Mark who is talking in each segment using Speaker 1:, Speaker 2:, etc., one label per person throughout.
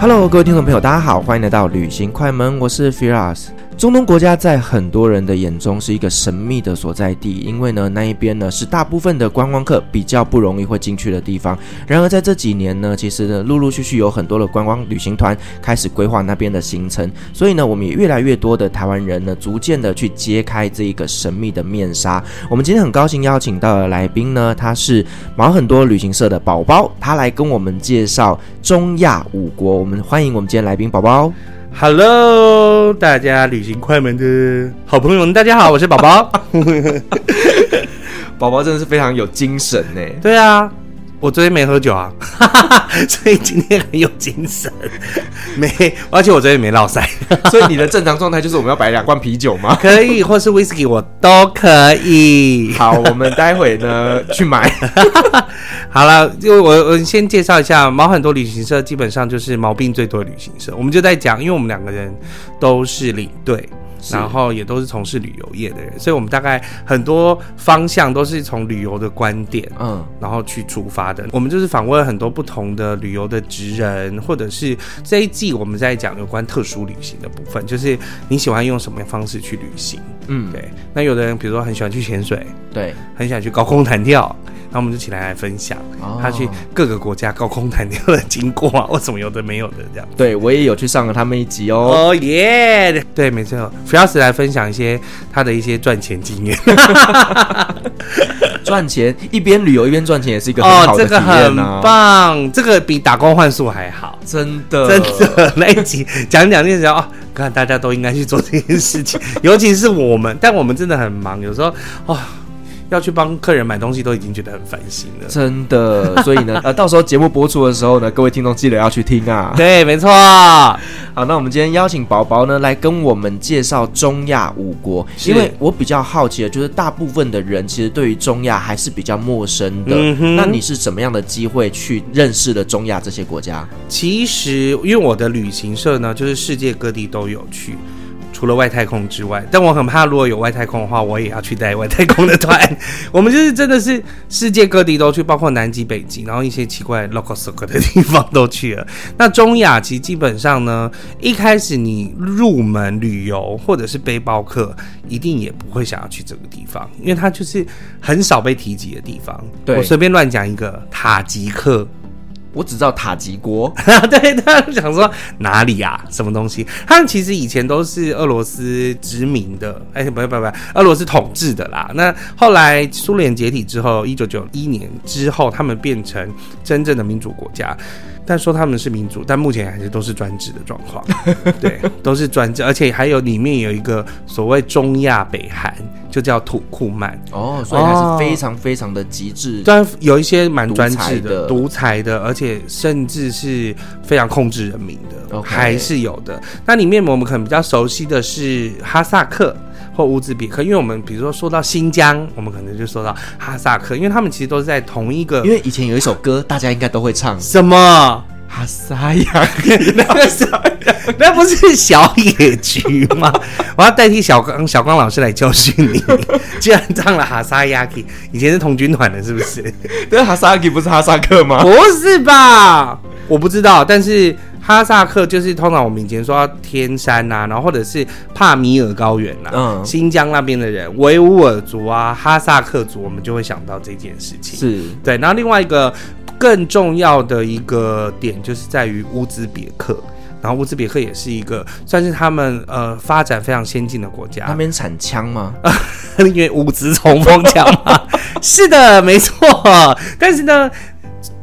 Speaker 1: Hello，各位听众朋友，大家好，欢迎来到旅行快门，我是 Firas。中东国家在很多人的眼中是一个神秘的所在地，因为呢，那一边呢是大部分的观光客比较不容易会进去的地方。然而在这几年呢，其实呢，陆陆续续有很多的观光旅行团开始规划那边的行程，所以呢，我们也越来越多的台湾人呢，逐渐的去揭开这一个神秘的面纱。我们今天很高兴邀请到的来宾呢，他是毛很多旅行社的宝宝，他来跟我们介绍中亚五国。我们欢迎我们今天来宾宝宝。
Speaker 2: Hello，大家旅行快门的好朋友们，大家好，我是宝宝。
Speaker 1: 宝宝真的是非常有精神呢。
Speaker 2: 对啊。我昨天没喝酒啊，所以今天很有精神。没，而且我昨天没落赛，
Speaker 1: 所以你的正常状态就是我们要摆两罐啤酒吗？
Speaker 2: 可以，或是 whisky 我都可以。
Speaker 1: 好，我们待会呢去买。
Speaker 2: 好了，就我我先介绍一下，毛很多旅行社基本上就是毛病最多的旅行社。我们就在讲，因为我们两个人都是领队。然后也都是从事旅游业的人，所以我们大概很多方向都是从旅游的观点，嗯，然后去出发的。我们就是访问了很多不同的旅游的职人，或者是这一季我们在讲有关特殊旅行的部分，就是你喜欢用什么方式去旅行？嗯，对。那有的人比如说很喜欢去潜水，对，很喜欢去高空弹跳。那我们就起来来分享他去各个国家高空弹跳的经过啊，为什么有的没有的这样？
Speaker 1: 对，我也有去上了他们一集哦。
Speaker 2: 哦耶！对，没错，Firas 来分享一些他的一些赚钱经验。
Speaker 1: 赚钱一边旅游一边赚钱也是一个很好的体验啊，
Speaker 2: 哦，这个很棒，这个比打工换宿还好，
Speaker 1: 真的
Speaker 2: 真的。那一集讲讲那时候哦，看大家都应该去做这件事情，尤其是我们，但我们真的很忙，有时候哦。要去帮客人买东西，都已经觉得很烦心了。
Speaker 1: 真的，所以呢，呃，到时候节目播出的时候呢，各位听众记得要去听啊。
Speaker 2: 对，没错。
Speaker 1: 好，那我们今天邀请宝宝呢来跟我们介绍中亚五国，因为我比较好奇的就是大部分的人其实对于中亚还是比较陌生的。嗯。那你是怎么样的机会去认识了中亚这些国家？
Speaker 2: 其实，因为我的旅行社呢，就是世界各地都有去。除了外太空之外，但我很怕，如果有外太空的话，我也要去带外太空的团。我们就是真的是世界各地都去，包括南极、北极，然后一些奇怪 local circle 的地方都去了。那中亚其实基本上呢，一开始你入门旅游或者是背包客，一定也不会想要去这个地方，因为它就是很少被提及的地方。对，我随便乱讲一个塔吉克。
Speaker 1: 我只知道塔吉国，
Speaker 2: 对，他想说哪里、啊？什么东西？他们其实以前都是俄罗斯殖民的，哎，不不不，俄罗斯统治的啦。那后来苏联解体之后，一九九一年之后，他们变成真正的民主国家。但说他们是民主，但目前还是都是专制的状况。对，都是专制，而且还有里面有一个所谓中亚北韩，就叫土库曼。
Speaker 1: 哦，所以还是非常非常的极致。
Speaker 2: 虽然有一些蛮专制的、独裁的，而且甚至是非常控制人民的.还是有的。那里面我们可能比较熟悉的是哈萨克。或乌兹别克，因为我们比如说说到新疆，我们可能就说到哈萨克，因为他们其实都是在同一个。
Speaker 1: 因为以前有一首歌，大家应该都会唱
Speaker 2: 什么
Speaker 1: 哈萨亚，那个是
Speaker 2: 那不是小野菊吗？我要代替小刚小刚老师来教训你，居然唱了哈萨亚克，以前是童军团的，是不是？
Speaker 1: 对，哈萨克不是哈萨克吗？
Speaker 2: 不是吧？我不知道，但是。哈萨克就是通常我们以前说到天山呐、啊，然后或者是帕米尔高原呐、啊，嗯，新疆那边的人，维吾尔族啊，哈萨克族，我们就会想到这件事情。是对，然后另外一个更重要的一个点就是在于乌兹别克，然后乌兹别克也是一个算是他们呃发展非常先进的国家。
Speaker 1: 那边产枪吗？
Speaker 2: 因为五子冲锋枪吗？是的，没错。但是呢。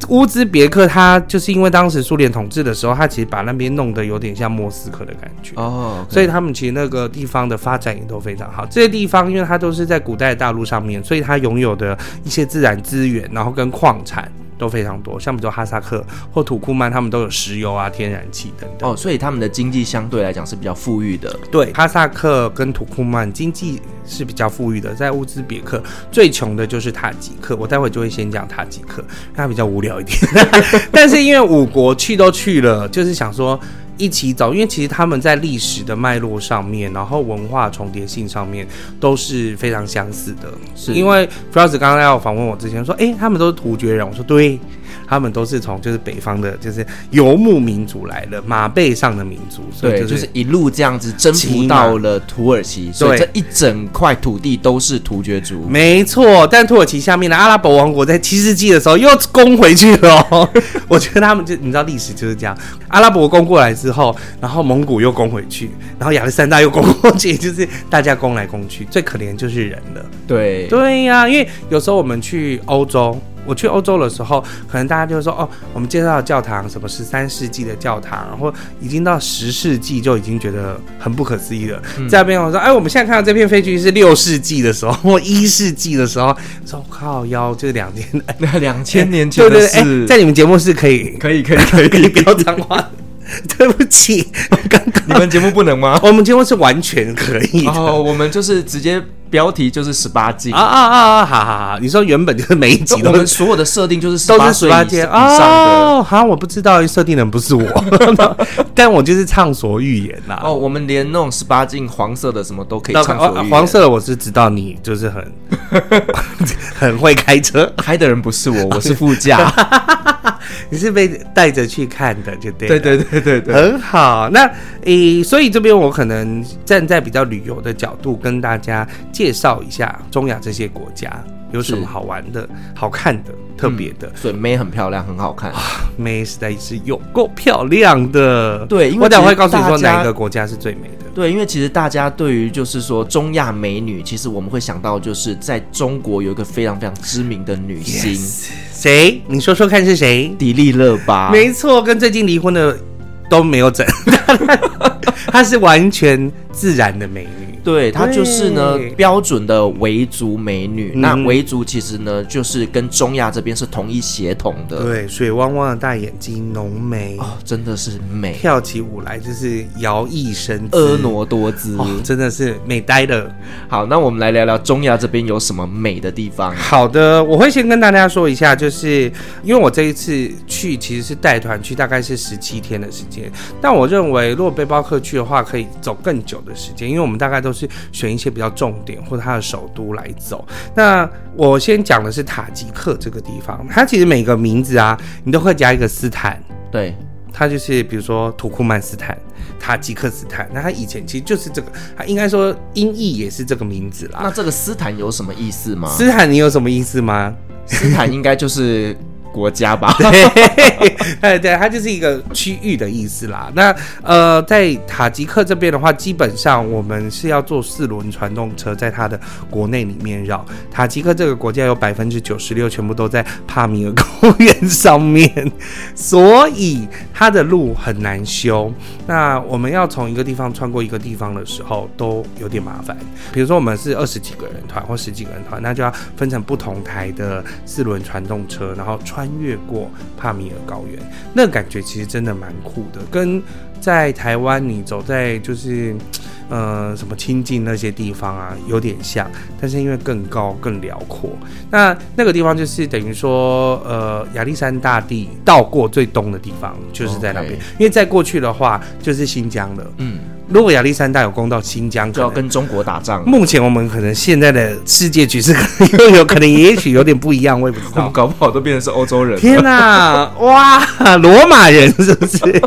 Speaker 2: 乌兹别克，它就是因为当时苏联统治的时候，它其实把那边弄得有点像莫斯科的感觉
Speaker 1: 哦，okay.
Speaker 2: 所以他们其实那个地方的发展也都非常好。这些地方因为它都是在古代的大陆上面，所以它拥有的一些自然资源，然后跟矿产。都非常多，像比如说哈萨克或土库曼，他们都有石油啊、天然气等等。
Speaker 1: 哦，所以他们的经济相对来讲是比较富裕的。
Speaker 2: 对，哈萨克跟土库曼经济是比较富裕的。在乌兹别克最穷的就是塔吉克，我待会就会先讲塔吉克，它比较无聊一点。但是因为五国去都去了，就是想说。一起走，因为其实他们在历史的脉络上面，然后文化重叠性上面都是非常相似的。是因为 Frost 刚刚要访问我之前说，哎，他们都是突厥人，我说对。他们都是从就是北方的，就是游牧民族来的马背上的民族，所以
Speaker 1: 对，就是一路这样子征服到了土耳其，所以这一整块土地都是突厥族。
Speaker 2: 没错，但土耳其下面的阿拉伯王国在七世纪的时候又攻回去了。我觉得他们就你知道历史就是这样，阿拉伯攻过来之后，然后蒙古又攻回去，然后亚历山大又攻过去，就是大家攻来攻去，最可怜就是人了。
Speaker 1: 对
Speaker 2: 对呀、啊，因为有时候我们去欧洲。我去欧洲的时候，可能大家就会说哦，我们介绍的教堂什么十三世纪的教堂，然后已经到十世纪就已经觉得很不可思议了。嗯、在那边我说，哎，我们现在看到这片废墟是六世纪的时候或一世纪的时候，说靠腰就是两千
Speaker 1: 那 两千年前的事。
Speaker 2: 对对对，在你们节目是可以
Speaker 1: 可以可以可以可以不要脏话。
Speaker 2: 对不起，刚刚
Speaker 1: 你们节目不能吗？
Speaker 2: 我们节目是完全可以的。
Speaker 1: 哦，我们就是直接。标题就是十八禁
Speaker 2: 啊啊啊啊！好好好，你说原本就是每一集都是
Speaker 1: 所有的设定就是
Speaker 2: 都是十八禁哦，好，我不知道设定人不是我，但我就是畅所欲言呐。
Speaker 1: 哦，我们连那种十八禁黄色的什么都可以畅所欲言。
Speaker 2: 黄色的我是知道你就是很很会开车，
Speaker 1: 开的人不是我，我是副驾。
Speaker 2: 你是被带着去看的，就对。
Speaker 1: 对对对对对，
Speaker 2: 很好。那诶，所以这边我可能站在比较旅游的角度跟大家介绍一下中亚这些国家有什么好玩的、好看的、特别的。
Speaker 1: 所以妹很漂亮，很好看。
Speaker 2: 啊妹实在是有够漂亮的。
Speaker 1: 对，因为
Speaker 2: 我等会告诉你说哪一个国家是最美的。
Speaker 1: 对，因为其实大家对于就是说中亚美女，其实我们会想到就是在中国有一个非常非常知名的女星。
Speaker 2: 谁？你说说看是谁？
Speaker 1: 迪丽热巴。
Speaker 2: 没错，跟最近离婚的都没有整，她是完全自然的美女。
Speaker 1: 对，她就是呢标准的维族美女。嗯、那维族其实呢，就是跟中亚这边是同一血统的。
Speaker 2: 对，水汪汪的大眼睛，浓眉
Speaker 1: 哦，真的是美。
Speaker 2: 跳起舞来就是摇曳身
Speaker 1: 婀娜多姿，
Speaker 2: 哦，真的是美呆了。
Speaker 1: 好，那我们来聊聊中亚这边有什么美的地方。
Speaker 2: 好的，我会先跟大家说一下，就是因为我这一次去其实是带团去，大概是十七天的时间。但我认为，如果背包客去的话，可以走更久的时间，因为我们大概都是。选一些比较重点或者它的首都来走。那我先讲的是塔吉克这个地方，它其实每个名字啊，你都会加一个斯坦。
Speaker 1: 对，
Speaker 2: 它就是比如说土库曼斯坦、塔吉克斯坦。那它以前其实就是这个，它应该说音译也是这个名字啦。
Speaker 1: 那这个斯坦有什么意思吗？
Speaker 2: 斯坦你有什么意思吗？
Speaker 1: 斯坦应该就是。国家吧，
Speaker 2: 对，对，它就是一个区域的意思啦。那呃，在塔吉克这边的话，基本上我们是要坐四轮传动车，在它的国内里面绕。塔吉克这个国家有百分之九十六全部都在帕米尔高原上面，所以它的路很难修。那我们要从一个地方穿过一个地方的时候，都有点麻烦。比如说我们是二十几个人团或十几个人团，那就要分成不同台的四轮传动车，然后穿穿。越过帕米尔高原，那个感觉其实真的蛮酷的，跟在台湾你走在就是，呃，什么清境那些地方啊，有点像，但是因为更高更辽阔，那那个地方就是等于说，呃，亚历山大帝到过最东的地方，就是在那边.因为再过去的话就是新疆了，嗯。如果亚历山大有攻到新疆，
Speaker 1: 就要跟中国打仗。
Speaker 2: 目前我们可能现在的世界局势又有可能也许有点不一样，我也不知道。我 们
Speaker 1: 搞不好都变成是欧洲人。
Speaker 2: 天哪，哇，罗马人是不是？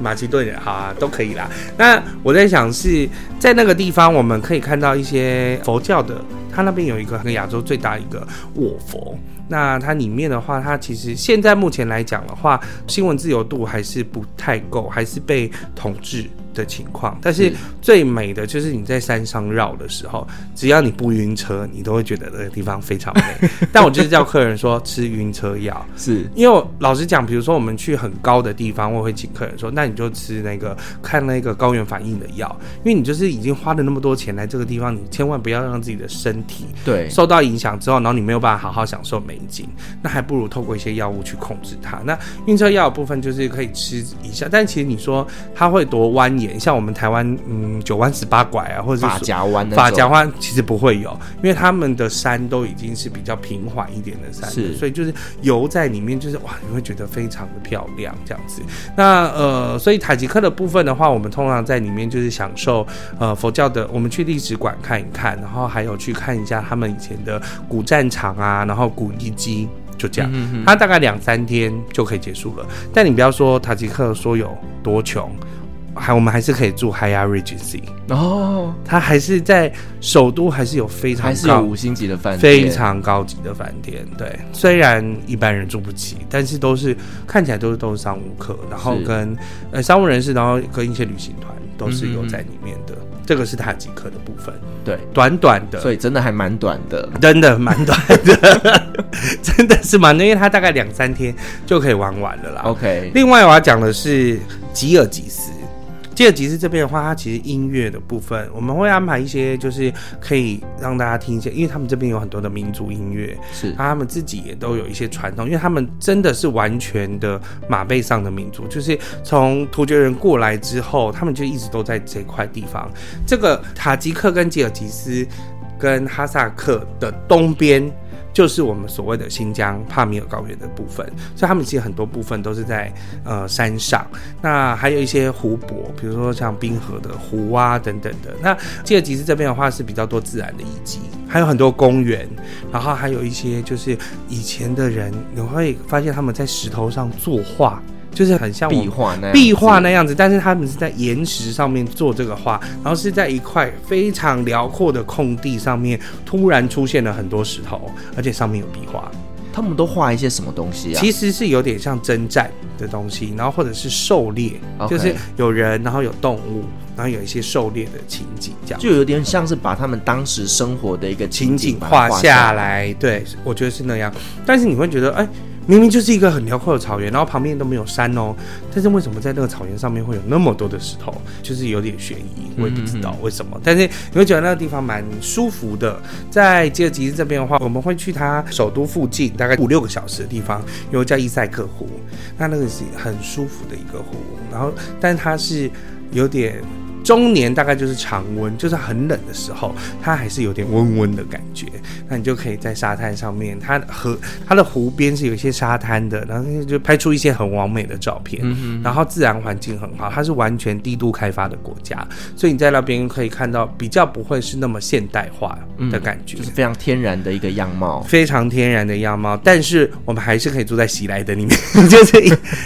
Speaker 2: 马其顿人，好啊，都可以啦。那我在想是在那个地方，我们可以看到一些佛教的，它那边有一个跟亚洲最大一个卧佛。那它里面的话，它其实现在目前来讲的话，新闻自由度还是不太够，还是被统治。的情况，但是最美的就是你在山上绕的时候，只要你不晕车，你都会觉得那个地方非常美。但我就是叫客人说吃晕车药，
Speaker 1: 是
Speaker 2: 因为老实讲，比如说我们去很高的地方，我会请客人说，那你就吃那个看那个高原反应的药，因为你就是已经花了那么多钱来这个地方，你千万不要让自己的身体
Speaker 1: 对
Speaker 2: 受到影响之后，然后你没有办法好好享受美景，那还不如透过一些药物去控制它。那晕车药的部分就是可以吃一下，但其实你说它会多蜿蜒。像我们台湾，嗯，九弯十八拐啊，或者是
Speaker 1: 法夹弯，
Speaker 2: 法夹弯其实不会有，因为他们的山都已经是比较平缓一点的山，是，所以就是游在里面，就是哇，你会觉得非常的漂亮这样子。那呃，所以塔吉克的部分的话，我们通常在里面就是享受呃佛教的，我们去历史馆看一看，然后还有去看一下他们以前的古战场啊，然后古遗迹，就这样，嗯哼，它大概两三天就可以结束了。但你不要说塔吉克说有多穷。还我们还是可以住 Higher Regency
Speaker 1: 哦，
Speaker 2: 它还是在首都，还是有非常高
Speaker 1: 还是有五星级的饭店，
Speaker 2: 非常高级的饭店。对，虽然一般人住不起，但是都是看起来都是都是商务客，然后跟呃商务人士，然后跟一些旅行团都是有在里面的。嗯、这个是塔吉克的部分，
Speaker 1: 对，
Speaker 2: 短短的，
Speaker 1: 所以真的还蛮短的，
Speaker 2: 真的蛮短的，真的是蛮短，因为它大概两三天就可以玩完了啦。
Speaker 1: OK，
Speaker 2: 另外我要讲的是吉尔吉斯。吉尔吉斯这边的话，它其实音乐的部分，我们会安排一些，就是可以让大家听一些，因为他们这边有很多的民族音乐，是，他们自己也都有一些传统，因为他们真的是完全的马背上的民族，就是从突厥人过来之后，他们就一直都在这块地方。这个塔吉克跟吉尔吉斯跟哈萨克的东边。就是我们所谓的新疆帕米尔高原的部分，所以他们其实很多部分都是在呃山上，那还有一些湖泊，比如说像冰河的湖啊等等的。那吉尔吉斯这边的话是比较多自然的遗迹，还有很多公园，然后还有一些就是以前的人，你会发现他们在石头上作画。就是很像
Speaker 1: 壁画那样
Speaker 2: 壁画那样子，但是他们是在岩石上面做这个画，然后是在一块非常辽阔的空地上面，突然出现了很多石头，而且上面有壁画。
Speaker 1: 他们都画一些什么东西啊？
Speaker 2: 其实是有点像征战的东西，然后或者是狩猎，Okay. 就是有人，然后有动物，然后有一些狩猎的情景，这样
Speaker 1: 就有点像是把他们当时生活的一个情景
Speaker 2: 画下来。对，我觉得是那样。但是你会觉得，哎。明明就是一个很辽阔的草原，然后旁边都没有山哦，但是为什么在那个草原上面会有那么多的石头？就是有点悬疑，我也不知道为什么。嗯嗯嗯，但是你会觉得那个地方蛮舒服的。在吉尔吉斯这边的话，我们会去它首都附近大概五六个小时的地方，有叫伊塞克湖，那那个是很舒服的一个湖，然后但它是有点。中年大概就是常温，就是很冷的时候，它还是有点温温的感觉。那你就可以在沙滩上面，它河它的湖边是有一些沙滩的，然后就拍出一些很完美的照片。然后自然环境很好，它是完全低度开发的国家，所以你在那边可以看到比较不会是那么现代化的感觉，
Speaker 1: 嗯，就是非常天然的一个样貌，
Speaker 2: 非常天然的样貌。但是我们还是可以住在喜来登里面，就是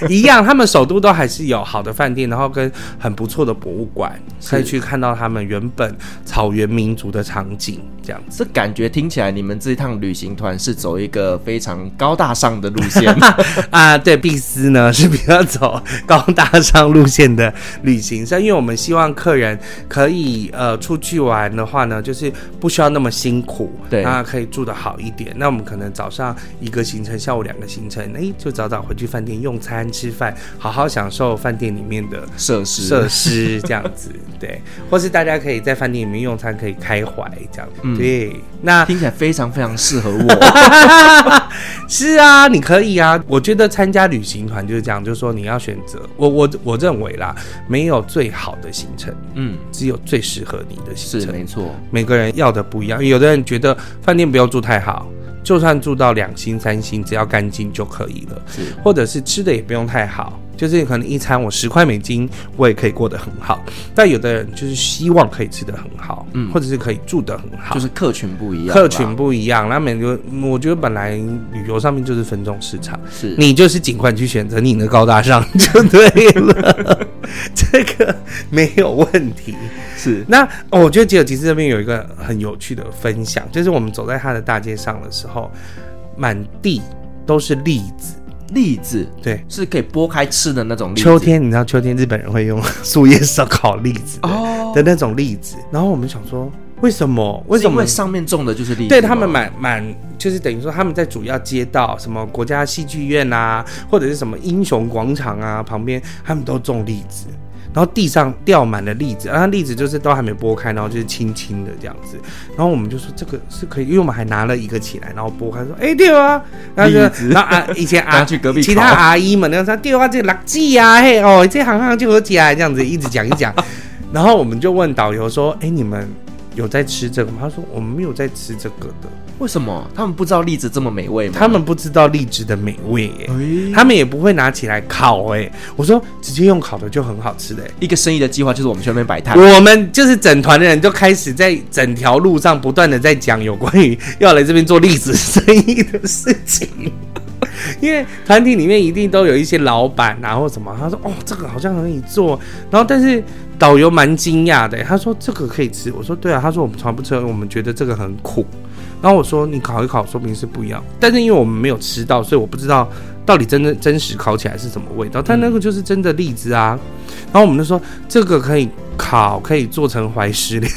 Speaker 2: 一一样，他们首都都还是有好的饭店，然后跟很不错的博物馆。可以去看到他们原本草原民族的场景，这样子。
Speaker 1: 这感觉听起来，你们这一趟旅行团是走一个非常高大上的路线
Speaker 2: 啊？对，碧斯呢是比较走高大上路线的旅行社，因为我们希望客人可以呃出去玩的话呢，就是不需要那么辛苦，对，那可以住得好一点。那我们可能早上一个行程，下午两个行程，哎，就早早回去饭店用餐吃饭，好好享受饭店里面的
Speaker 1: 设施
Speaker 2: 设施这样子。对，或是大家可以在饭店里面用餐，可以开怀这样。嗯，对，那
Speaker 1: 听起来非常非常适合我。
Speaker 2: 是啊，你可以啊。我觉得参加旅行团就是这样，就是说你要选择。我我我认为啦，没有最好的行程，嗯，只有最适合你的行程。
Speaker 1: 是没错，
Speaker 2: 每个人要的不一样。有的人觉得饭店不要住太好，就算住到两星三星，只要干净就可以了。是，或者是吃的也不用太好。就是可能一餐我十块美金，我也可以过得很好。但有的人就是希望可以吃得很好，嗯，或者是可以住得很好，
Speaker 1: 就是客群不一样，
Speaker 2: 客群不一样。那每个我觉得本来旅游上面就是分众市场，
Speaker 1: 是
Speaker 2: 你就是尽管去选择你的高大上就对了，这个没有问题。
Speaker 1: 是
Speaker 2: 那我觉得吉尔吉斯这边有一个很有趣的分享，就是我们走在他的大街上的时候，满地都是栗子。
Speaker 1: 栗子，
Speaker 2: 对，
Speaker 1: 是可以剥开吃的那种栗子。
Speaker 2: 秋天，你知道秋天日本人会用 树叶烧烤栗子的哦的那种栗子，然后我们想说。为什么？为什么？因为
Speaker 1: 上面种的就是栗子。
Speaker 2: 对，他们蛮蛮，就是等于说他们在主要街道，什么国家戏剧院啊，或者是什么英雄广场啊旁边，他们都种栗子，然后地上掉满了栗子，然后栗子就是都还没剥开，然后就是青青的这样子。然后我们就说这个是可以，因为我们还拿了一个起来，然后剥开说，哎，对啊，然后就然后啊，以前啊，去隔壁其他阿姨们那个说，对啊，这个垃圾啊，嘿哦，这行行就好吃啊，这样子一直讲一讲，然后我们就问导游说，哎，你们。有在吃这个吗？他说我们没有在吃这个的。
Speaker 1: 为什么？他们不知道栗子这么美味吗？
Speaker 2: 他们不知道栗子的美味耶，欸，他们也不会拿起来烤哎。我说直接用烤的就很好吃的。
Speaker 1: 一个生意的计划就是我们去那边摆摊，
Speaker 2: 我们就是整团的人就开始在整条路上不断的在讲有关于要来这边做栗子生意的事情。因为团体里面一定都有一些老板啊或什么，他说哦这个好像可以做，然后但是。导游蛮惊讶的，他说这个可以吃，我说对啊，他说我们从来不吃，我们觉得这个很苦，然后我说你烤一烤，说明是不一样，但是因为我们没有吃到，所以我不知道到底真的真实烤起来是什么味道，但那个就是真的栗子啊，然后我们就说这个可以烤，可以做成怀石料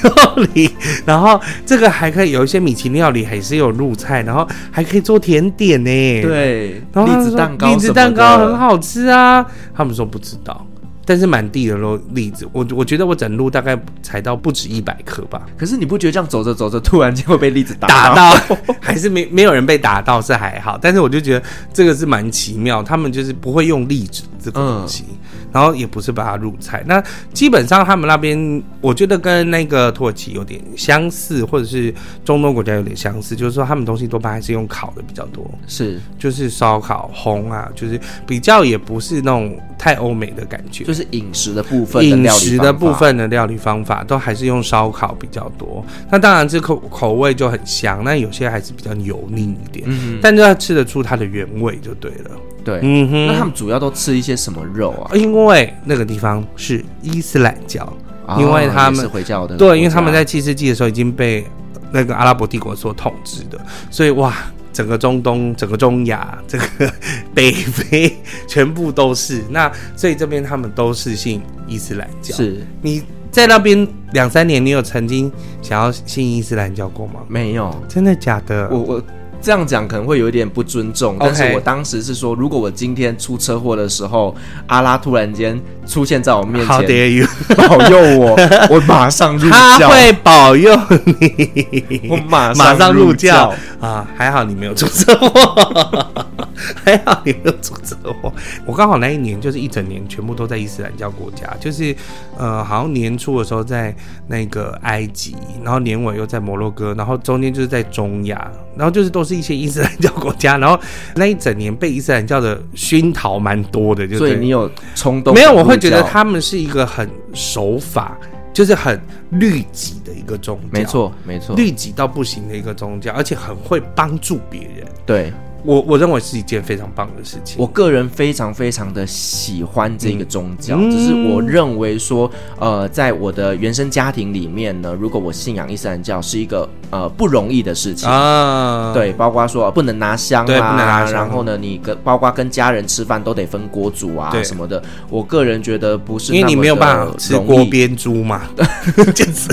Speaker 2: 理，然后这个还可以有一些米其林料理，还是有入菜，然后还可以做甜点呢，
Speaker 1: 对，
Speaker 2: 然后栗子蛋糕，栗子蛋糕很好吃啊，他们说不知道。但是满地的都栗子，我我觉得我整路大概踩到不止一百颗吧。
Speaker 1: 可是你不觉得这样走着走着，突然间会被栗子打
Speaker 2: 打到？还是没没有人被打到是还好，但是我就觉得这个是蛮奇妙，他们就是不会用栗子这个东西。嗯然后也不是把它入菜，那基本上他们那边我觉得跟那个土耳其有点相似，或者是中东国家有点相似，就是说他们东西多半还是用烤的比较多，
Speaker 1: 是。
Speaker 2: 就是烧烤烘啊，就是比较也不是那种太欧美的感觉，
Speaker 1: 就是饮食的部分，
Speaker 2: 饮食的部分的料理方法都还是用烧烤比较多。那当然这口口味就很香，那有些还是比较油腻一点，嗯，但就要吃得出它的原味就对了。
Speaker 1: 对，嗯哼，那他们主要都吃一些什么肉啊？
Speaker 2: 因为那个地方是伊斯兰教，哦、因为他们
Speaker 1: 是回教的，
Speaker 2: 对，因为他们在七世纪的时候已经被那个阿拉伯帝国所统治的，所以哇，整个中东、整个中亚、这个北非全部都是。那所以这边他们都是信伊斯兰教。
Speaker 1: 是
Speaker 2: 你在那边两三年，你有曾经想要信伊斯兰教过吗？
Speaker 1: 没有，
Speaker 2: 真的假的？
Speaker 1: 我我。这样讲可能会有一点不尊重，但是我当时是说，如果我今天出车祸的时候，阿拉突然间出现在我面前
Speaker 2: ，How dare you?
Speaker 1: 保佑我，我马上入教，
Speaker 2: 他会保佑你，
Speaker 1: 我马
Speaker 2: 马上入教啊！还好你没有出车祸。还好你没有出车祸，我刚好那一年就是一整年全部都在伊斯兰教国家，就是呃，好像年初的时候在那个埃及，然后年尾又在摩洛哥，然后中间就是在中亚，然后就是都是一些伊斯兰教国家，然后那一整年被伊斯兰教的熏陶蛮多的，就
Speaker 1: 所以你有冲动？
Speaker 2: 没有，我会觉得他们是一个很守法，就是很律己的一个宗教，
Speaker 1: 没错没错，
Speaker 2: 律己到不行的一个宗教，而且很会帮助别人，
Speaker 1: 对。
Speaker 2: 我我认为是一件非常棒的事情。
Speaker 1: 我个人非常非常的喜欢这个宗教，嗯、只是我认为说，呃，在我的原生家庭里面呢，如果我信仰伊斯兰教是一个呃不容易的事情啊。对，包括说不能拿香啊，
Speaker 2: 对，不能拿香。
Speaker 1: 然后呢，你跟包括跟家人吃饭都得分锅煮啊什么的。我个人觉得不是，
Speaker 2: 因为你没有办法吃锅边猪嘛，就是。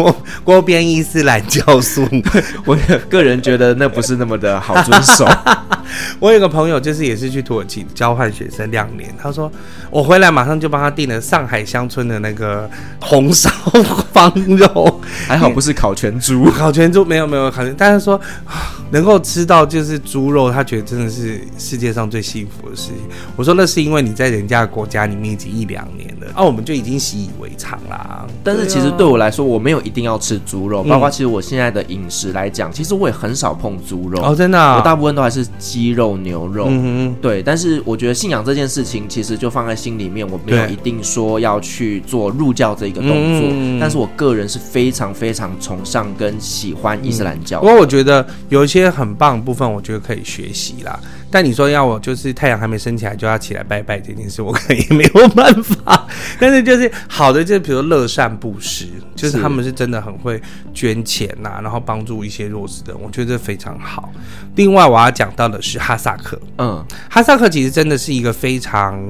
Speaker 2: 锅锅边伊斯兰教书，
Speaker 1: 我个人觉得那不是那么的好遵守。
Speaker 2: 我有个朋友，就是也是去土耳其交换学生两年，他说我回来马上就帮他订了上海乡村的那个红烧 方肉，
Speaker 1: 还好不是烤全猪，
Speaker 2: 烤全猪没有没有烤全，但是说能够吃到就是猪肉，他觉得真的是世界上最幸福的事情。我说那是因为你在人家的国家里面已经一两年了，啊，我们就已经习以为常啦。
Speaker 1: 但是其实对我来说，我没有一定要吃猪肉，包括其实我现在的饮食来讲，其实我也很少碰猪肉
Speaker 2: 哦，真的，啊，
Speaker 1: 我大部分都还是鸡肉、牛肉。对。但是我觉得信仰这件事情，其实就放在心里面，我没有一定说要去做入教这一个动作。嗯，但是我个人是非常非常崇尚跟喜欢伊斯兰教。
Speaker 2: 不过我觉得有一些很棒的部分，我觉得可以学习啦。但你说要我就是太阳还没升起来就要起来拜拜这件事，我可能也没有办法。但是就是好的，就是比如乐善布施，就是他们是真的很会捐钱呐、啊，然后帮助一些弱势的人，我觉得这非常好。另外我要讲到的是哈萨克。
Speaker 1: 嗯，
Speaker 2: 哈萨克其实真的是一个非常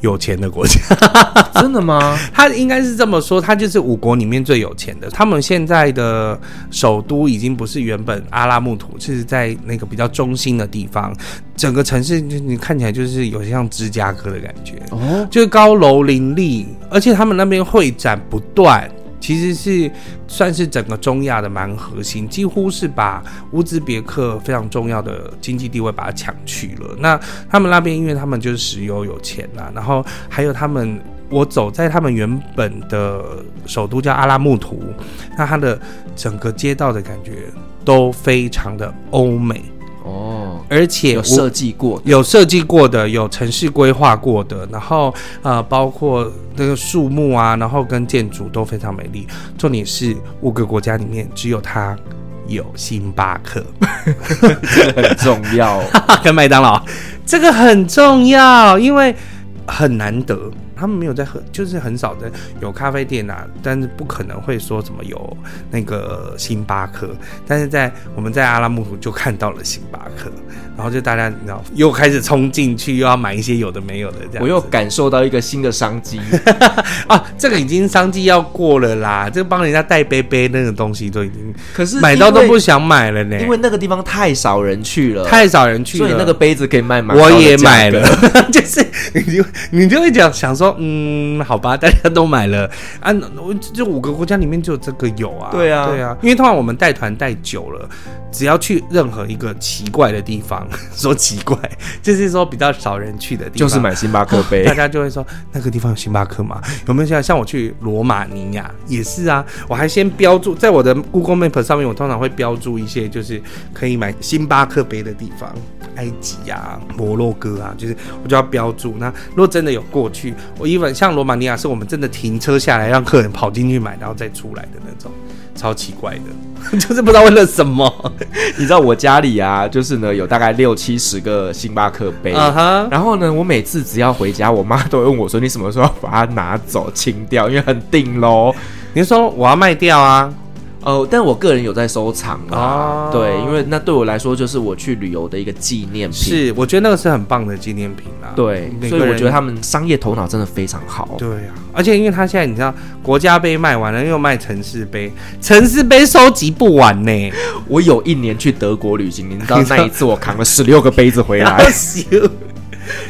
Speaker 2: 有钱的国家，
Speaker 1: 真的吗？
Speaker 2: 他应该是这么说，他就是五国里面最有钱的。他们现在的首都已经不是原本阿拉木图，是在那个比较中心的地方。整个城市就你看起来就是有像芝加哥的感觉哦，就是高楼林立，而且他们那边会展不断。其实是算是整个中亚的蛮核心，几乎是把乌兹别克非常重要的经济地位把它抢去了。那他们那边，因为他们就是石油有钱呐、然后还有他们，我走在他们原本的首都叫阿拉木图，那它的整个街道的感觉都非常的欧美。哦，而且
Speaker 1: 有设计过，
Speaker 2: 有设计过的，有城市规划过的，然后呃，包括那个树木啊，然后跟建筑都非常美丽。重点是五个国家里面只有它有星巴克，
Speaker 1: 这个很重要，
Speaker 2: 跟麦当劳这个很重要，因为很难得。他们没有在喝，就是很少的有咖啡店啊，但是不可能会说什么有那个星巴克，但是在我们在阿拉木图就看到了星巴克，然后就大家你知道又开始冲进去，又要买一些有的没有的这样，
Speaker 1: 我又感受到一个新的商机。
Speaker 2: 啊，这个已经商机要过了啦，这个帮人家带杯杯那个东西都已经，
Speaker 1: 可是
Speaker 2: 买到都不想买了呢，
Speaker 1: 因为那个地方太少人去了，
Speaker 2: 太少人去了，
Speaker 1: 所以那个杯子可以卖吗，
Speaker 2: 我也买了，就是你就你就会讲想说。嗯，好吧，大家都买了啊，我这五个国家里面就这个有啊，
Speaker 1: 对啊，
Speaker 2: 对啊，因为通常我们带团带久了，只要去任何一个奇怪的地方，说奇怪，就是说比较少人去的地方，
Speaker 1: 就是买星巴克杯，
Speaker 2: 大家就会说那个地方有星巴克吗？有没有像像我去罗马尼亚也是啊，我还先标注在我的 Google Map 上面，我通常会标注一些就是可以买星巴克杯的地方。埃及啊，摩洛哥啊，就是我就要标注。那如果真的有过去，我一般像罗马尼亚，是我们真的停车下来，让客人跑进去买，然后再出来的那种，超奇怪的，就是不知道为了什么。
Speaker 1: 你知道我家里啊，就是呢有大概六七十个星巴克杯，uh huh. 然后呢，我每次只要回家，我妈都会问我说：“你什么时候要把它拿走清掉？因为很定喽。”
Speaker 2: 你说我要卖掉啊？
Speaker 1: 哦，但我个人有在收藏啊，对，因为那对我来说就是我去旅游的一个纪念品。
Speaker 2: 是，我觉得那个是很棒的纪念品啦。
Speaker 1: 对，所以我觉得他们商业头脑真的非常好。
Speaker 2: 对啊，而且因为他现在你知道，国家杯卖完了，又卖城市杯，城市杯收集不完呢。
Speaker 1: 我有一年去德国旅行，你知道那一次我扛了十六个杯子回来。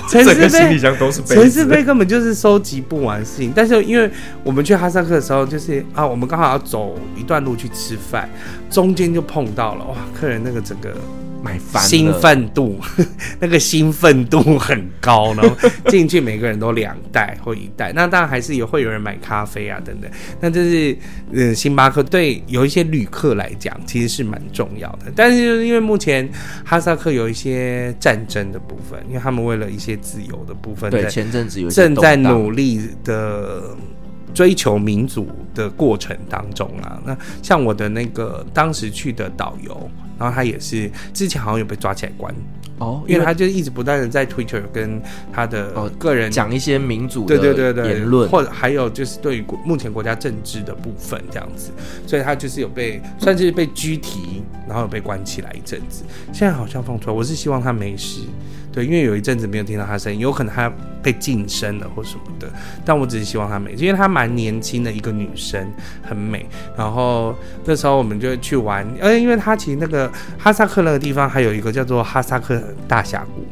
Speaker 2: 城市杯
Speaker 1: 行李箱都是杯子，
Speaker 2: 城市杯根本就是收集不完事情。但是因为我们去哈萨克的时候，就是啊，我们刚好要走一段路去吃饭，中间就碰到了哇，客人那个整个。
Speaker 1: 买翻，
Speaker 2: 兴奋度，那个兴奋度很高，然后进去每个人都两袋或一袋，那当然还是也会有人买咖啡啊等等。那这是呃星巴克对有一些旅客来讲其实是蛮重要的，但是就是因为目前哈萨克有一些战争的部分，因为他们为了一些自由的部分，
Speaker 1: 对前阵子有
Speaker 2: 正在努力的追求民主的过程当中啊。那像我的那个当时去的导游。然后他也是之前好像有被抓起来关。哦，因为他就一直不断的在 Twitter 跟他的个人
Speaker 1: 讲一些民主
Speaker 2: 的对对对
Speaker 1: 言论，
Speaker 2: 或者还有就是对于目前国家政治的部分这样子，所以他就是有被算是被拘提，然后有被关起来一阵子，现在好像放出来，我是希望他没事。对，因为有一阵子没有听到她声音，有可能她被晋升了或什么的。但我只是希望她美，因为她蛮年轻的一个女生，很美。然后那时候我们就去玩，呃，因为她其实那个哈萨克那个地方还有一个叫做哈萨克大峡谷，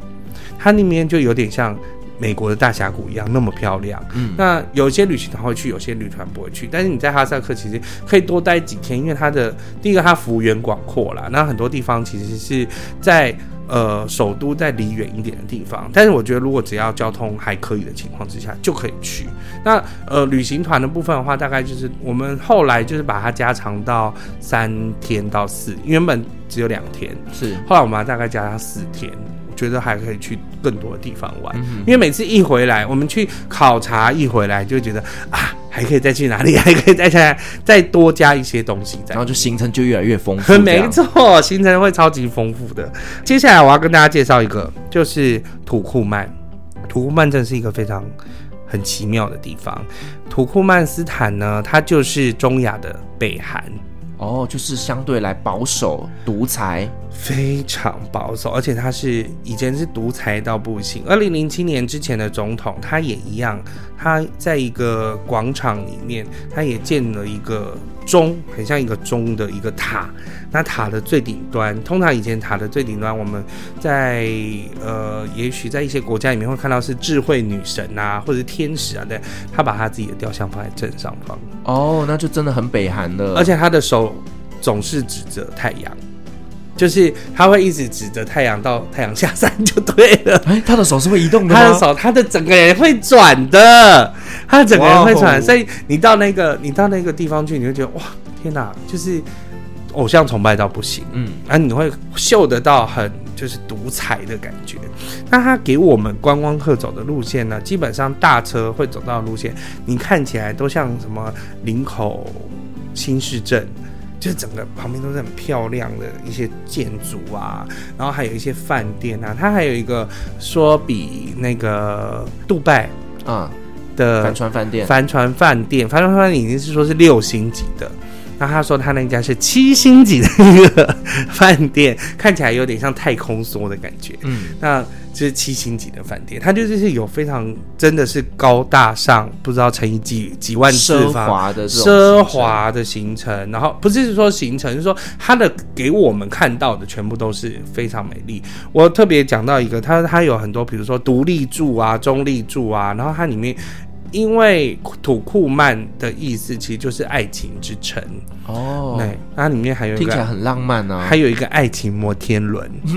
Speaker 2: 它那边就有点像美国的大峡谷一样那么漂亮。嗯，那有些旅行团会去，有些旅团不会去。但是你在哈萨克其实可以多待几天，因为它的第一个它幅员广阔啦，那很多地方其实是在。呃，首都在离远一点的地方，但是我觉得如果只要交通还可以的情况之下，就可以去。那呃，旅行团的部分的话，大概就是我们后来就是把它加长到三天到四，原本只有两天，是后来我们大概加上四天，我觉得还可以去更多的地方玩。嗯、因为每次一回来，我们去考察一回来，就觉得啊。还可以再去哪里？还可以再再再多加一些东西，
Speaker 1: 然后就行程就越来越丰富。
Speaker 2: 没错，行程会超级丰富的。接下来我要跟大家介绍一个，就是土库曼。土库曼真是一个非常很奇妙的地方。土库曼斯坦呢，它就是中亚的北韩。
Speaker 1: 哦，就是相对来保守、独裁，
Speaker 2: 非常保守，而且他是以前是独裁到不行。二零零七年之前的总统，他也一样，他在一个广场里面，他也建了一个钟，很像一个钟的一个塔。那塔的最顶端，通常以前塔的最顶端，我们在呃，也许在一些国家里面会看到是智慧女神啊，或者是天使啊，对，他把他自己的雕像放在正上方。
Speaker 1: 哦，那就真的很北韩了。
Speaker 2: 而且他的手总是指着太阳，就是他会一直指着太阳到太阳下山就对了。
Speaker 1: 哎、欸，他的手是会移动的吗？
Speaker 2: 他的手，他的整个人会转的，他的整个人会转。所以你到那个你到那个地方去，你会觉得哇，天哪，就是。偶像崇拜到不行，嗯，啊，你会嗅得到很就是独裁的感觉。那他给我们观光客走的路线呢，基本上大车会走到的路线，你看起来都像什么林口新市镇，就是整个旁边都是很漂亮的一些建筑啊，然后还有一些饭店啊，它还有一个说比那个杜拜啊的帆船饭店，帆船饭店，帆船饭店已经是说是六星级的。那他说他那家是七星级的一个饭店，看起来有点像太空梭的感觉。嗯，那就是七星级的饭店，它就是有非常真的是高大上，不知道乘以几几万次
Speaker 1: 奢华的
Speaker 2: 奢华的行程。然后不是说行程，就是说它的给我们看到的全部都是非常美丽。我特别讲到一个，它它有很多，比如说独立柱啊、中立柱啊，然后它里面。因为土库曼的意思其实就是爱情之城。哦，那，它里面还有一个
Speaker 1: 听起来很浪漫呢，
Speaker 2: 还有一个爱情摩天轮，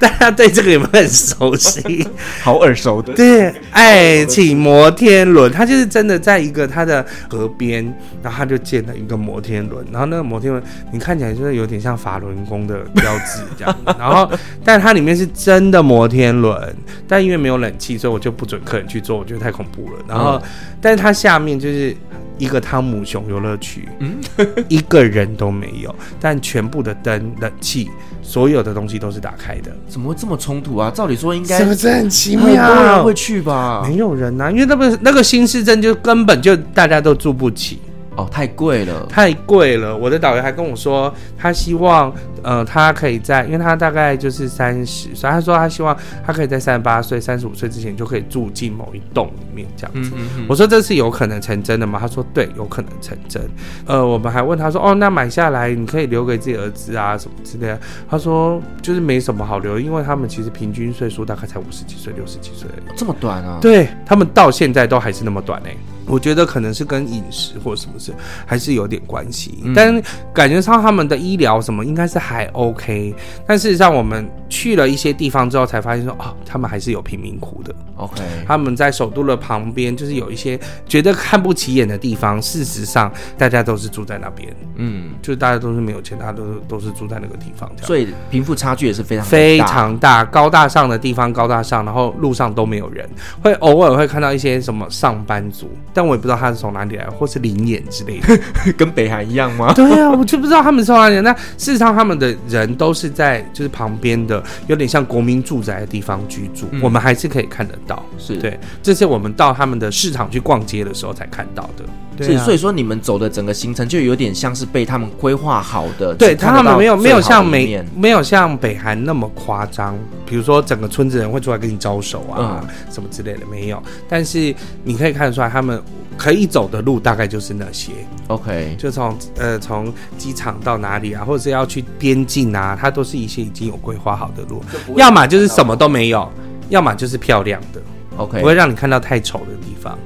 Speaker 2: 大家对这个有没有很熟悉？
Speaker 1: 好耳熟的，
Speaker 2: 对，爱情摩天轮，它就是真的在一个它的河边，然后它就建了一个摩天轮，然后那个摩天轮你看起来就是有点像法轮功的标志这样，然后但它里面是真的摩天轮，但因为没有冷气，所以我就不。客人去做，我觉得太恐怖了。然后，嗯、但是它下面就是一个汤姆熊游乐区，嗯，一个人都没有，但全部的灯、冷气，所有的东西都是打开的。
Speaker 1: 怎么会这么冲突啊？照理说应该
Speaker 2: 是不是很奇妙？
Speaker 1: 很多人会去吧？
Speaker 2: 没有人呐、啊，因为那个那个新市镇就根本就大家都住不起。
Speaker 1: 哦，太贵了，
Speaker 2: 太贵了。我的导游还跟我说，他希望，呃，他可以在，因为他大概就是三十，所以他说他希望他可以在三十八岁、三十五岁之前就可以住进某一栋里面这样子。嗯嗯嗯。我说这是有可能成真的吗？他说对，有可能成真。呃，我们还问他说，哦，那买下来你可以留给自己儿子啊什么之类的。他说就是没什么好留，因为他们其实平均岁数大概才五十几岁、六十几岁，
Speaker 1: 这么短啊？
Speaker 2: 对，他们到现在都还是那么短呢、欸。我觉得可能是跟饮食或什么事还是有点关系，嗯、但感觉上他们的医疗什么应该是还 OK，但事实上我们去了一些地方之后才发现说，哦，他们还是有贫民窟的。OK，他们在首都的旁边，就是有一些觉得看不起眼的地方，事实上大家都是住在那边，嗯，就是大家都是没有钱，大家都是都是住在那个地方，
Speaker 1: 所以贫富差距也是非常
Speaker 2: 非常大，高大上的地方高大上，然后路上都没有人，会偶尔会看到一些什么上班族。但我也不知道他是从哪里来，或是灵眼之类的，
Speaker 1: 跟北韩一样吗？
Speaker 2: 对啊，我就不知道他们是从哪里来。那事实上，他们的人都是在就是旁边的，有点像国民住宅的地方居住，嗯、我们还是可以看得到。是对，这是我们到他们的市场去逛街的时候才看到的。
Speaker 1: 对、啊，所以说你们走的整个行程就有点像是被他们规划好的。
Speaker 2: 对，他们没有没有像美没有像北韩那么夸张，比如说整个村子人会出来跟你招手啊、嗯、什么之类的没有。但是你可以看得出来，他们可以走的路大概就是那些。OK，就从呃从机场到哪里啊，或者是要去边境啊，它都是一些已经有规划好的路，要么就是什么都没有，要么就是漂亮的。OK，不会让你看到太丑的地方，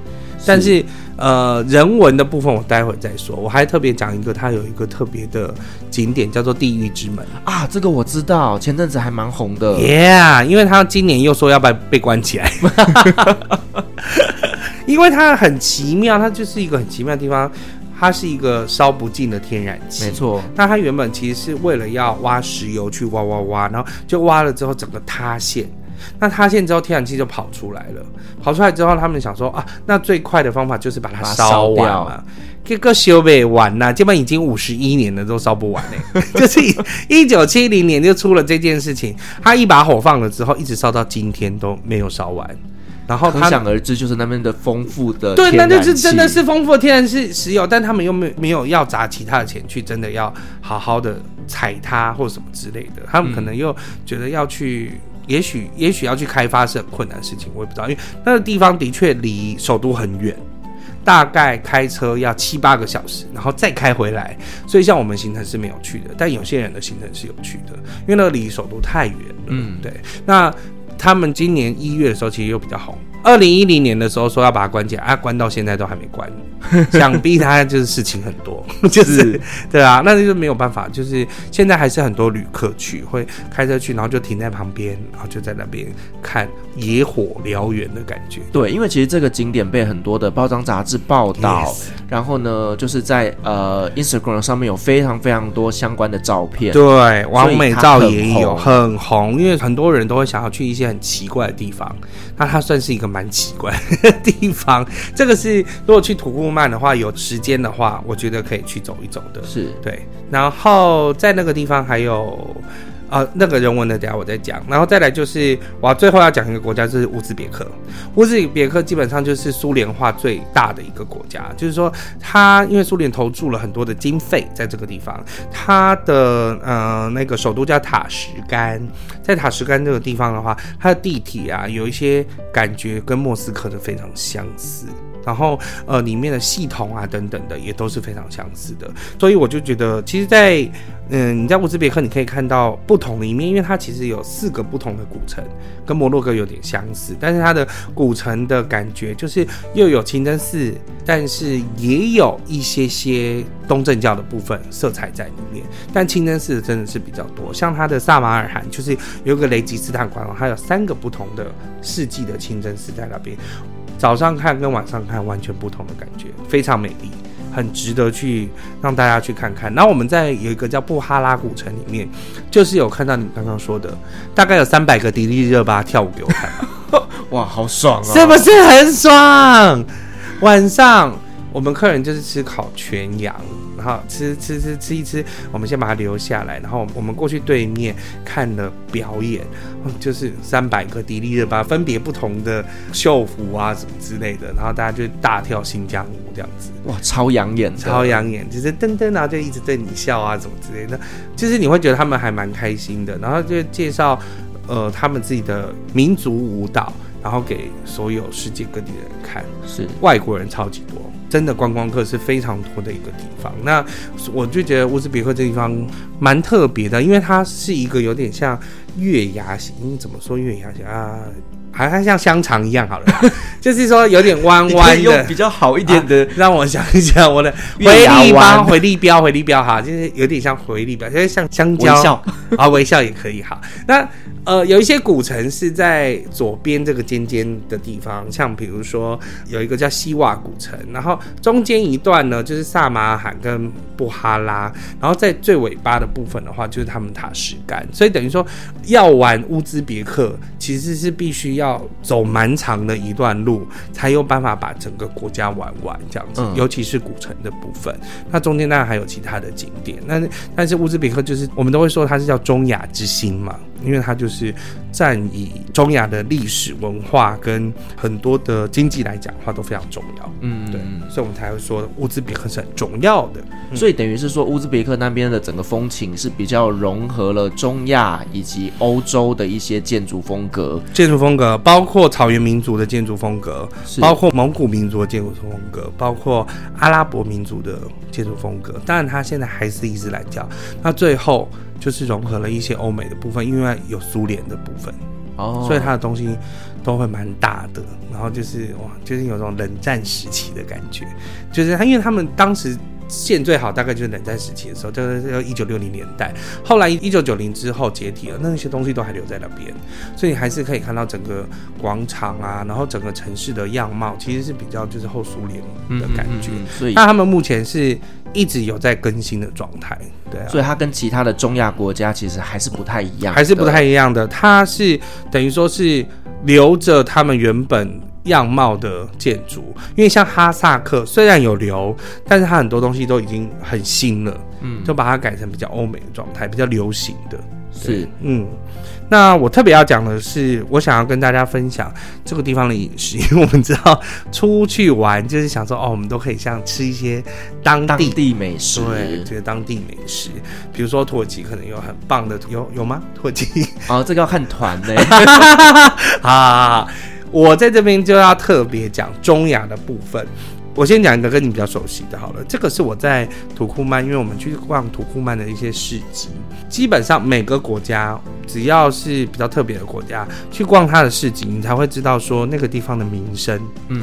Speaker 2: 但是。呃，人文的部分我待会再说。我还特别讲一个，它有一个特别的景点叫做地狱之门
Speaker 1: 啊，这个我知道，前阵子还蛮红的。
Speaker 2: Yeah，因为他今年又说要不要被关起来，因为它很奇妙，它就是一个很奇妙的地方，它是一个烧不尽的天然气。
Speaker 1: 没错，
Speaker 2: 那它原本其实是为了要挖石油去挖挖挖，然后就挖了之后整个塌陷。那塌陷之后，天然气就跑出来了。跑出来之后，他们想说啊，那最快的方法就是把它烧掉嘛。这个修不完呐，基本已经五十一年了，都烧不完呢。就是一九七零年就出了这件事情，他一把火放了之后，一直烧到今天都没有烧完。然后
Speaker 1: 可想而知，就是那边的丰富的
Speaker 2: 对，那就是真的是丰富的天然是石油，但他们又没没有要砸其他的钱去，真的要好好的采它或什么之类的，他们可能又觉得要去，嗯、也许也许要去开发是很困难的事情，我也不知道，因为那个地方的确离首都很远。大概开车要七八个小时，然后再开回来，所以像我们行程是没有去的，但有些人的行程是有去的，因为那个离首都太远了。嗯，对。那他们今年一月的时候其实又比较红。二零一零年的时候说要把它关起来，啊，关到现在都还没关，想必他就是事情很多，就是对啊，那就没有办法，就是现在还是很多旅客去会开车去，然后就停在旁边，然后就在那边看野火燎原的感觉。
Speaker 1: 对，因为其实这个景点被很多的包装杂志报道，Yes. 然后呢，就是在呃 Instagram 上面有非常非常多相关的照片，
Speaker 2: 对，完美照也有很红，因为很多人都会想要去一些很奇怪的地方，那它算是一个。蛮奇怪的 地方，这个是如果去土库曼的话，有时间的话，我觉得可以去走一走的。
Speaker 1: 是
Speaker 2: 对，然后在那个地方还有。啊、那个人文的，等下我再讲。然后再来就是，我最后要讲一个国家，就是乌兹别克。乌兹别克基本上就是苏联化最大的一个国家，就是说，它因为苏联投注了很多的经费在这个地方，它的呃那个首都叫塔什干，在塔什干这个地方的话，它的地铁啊有一些感觉跟莫斯科的非常相似。然后，呃，里面的系统啊，等等的，也都是非常相似的。所以我就觉得，其实在，嗯，你在乌兹别克，你可以看到不同的一面，因为它其实有四个不同的古城，跟摩洛哥有点相似。但是它的古城的感觉，就是又有清真寺，但是也有一些些东正教的部分色彩在里面。但清真寺真的是比较多，像它的萨马尔罕，就是有个雷吉斯坦馆，它有三个不同的世纪的清真寺在那边。早上看跟晚上看完全不同的感觉，非常美丽，很值得去让大家去看看。然后我们在有一个叫布哈拉古城里面，就是有看到你刚刚说的，大概有三百个迪丽热巴跳舞给我看，
Speaker 1: 哇，好爽啊！
Speaker 2: 是不是很爽？晚上我们客人就是吃烤全羊。然后吃吃吃吃一吃，我们先把它留下来。然后我们过去对面看了表演，就是三百个迪丽热巴分别不同的秀服啊什么之类的，然后大家就大跳新疆舞这样子，
Speaker 1: 哇，超养眼，
Speaker 2: 超养眼，就是噔噔啊，就一直对你笑啊什么之类的，就是你会觉得他们还蛮开心的。然后就介绍呃他们自己的民族舞蹈，然后给所有世界各地的人看，是外国人超级多。真的观光客是非常多的一个地方，那我就觉得乌兹别克这地方蛮特别的，因为它是一个有点像月牙形，怎么说月牙形啊？还还像香肠一样好了，就是说有点弯弯的，
Speaker 1: 比较好一点的。
Speaker 2: 啊、让我想一想，我的回力标，回力标，回力标哈，就是有点像回力标，就是像香蕉
Speaker 1: 微笑
Speaker 2: 啊，微笑也可以哈。那。呃，有一些古城是在左边这个尖尖的地方，像比如说有一个叫西瓦古城，然后中间一段呢就是萨马罕跟布哈拉，然后在最尾巴的部分的话就是他们塔什干，所以等于说要玩乌兹别克其实是必须要走蛮长的一段路，才有办法把整个国家玩完这样子，嗯、尤其是古城的部分。那中间当然还有其他的景点，那但是乌兹别克就是我们都会说它是叫中亚之星嘛。因为它就是占以中亚的历史文化跟很多的经济来讲的话都非常重要，嗯，对，所以我们才会说乌兹别克是很重要的。
Speaker 1: 嗯、所以等于是说乌兹别克那边的整个风情是比较融合了中亚以及欧洲的一些建筑风格，
Speaker 2: 建筑风格包括草原民族的建筑风格，包括蒙古民族的建筑风格，包括阿拉伯民族的建筑风格。当然，它现在还是伊斯兰教。那最后。就是融合了一些欧美的部分，因为有苏联的部分，哦，所以它的东西都会蛮大的。然后就是哇，就是有种冷战时期的感觉，就是他，因为他们当时。建最好大概就是冷战时期的时候，就是要一九六零年代。后来一九九零之后解体了，那些东西都还留在那边，所以你还是可以看到整个广场啊，然后整个城市的样貌其实是比较就是后苏联的感觉。嗯嗯嗯，所以，那他们目前是一直有在更新的状态，对啊。
Speaker 1: 所以它跟其他的中亚国家其实还是不太一样，
Speaker 2: 还是不太一样的。它是等于说是留着他们原本。样貌的建筑，因为像哈萨克虽然有留，但是它很多东西都已经很新了，嗯，就把它改成比较欧美的状态，比较流行的，
Speaker 1: 是，
Speaker 2: 嗯。那我特别要讲的是，我想要跟大家分享这个地方的饮食，因为我们知道出去玩就是想说哦，我们都可以像吃一些当地
Speaker 1: 当地美食，
Speaker 2: 对，这个当地美食，比如说土耳其可能有很棒的，有有吗？土耳其？
Speaker 1: 哦，这个要看团呢。
Speaker 2: 啊，我在这边就要特别讲中亚的部分。我先讲一个跟你比较熟悉的，好了，这个是我在土库曼，因为我们去逛土库曼的一些市集，基本上每个国家只要是比较特别的国家，去逛它的市集，你才会知道说那个地方的名声，嗯。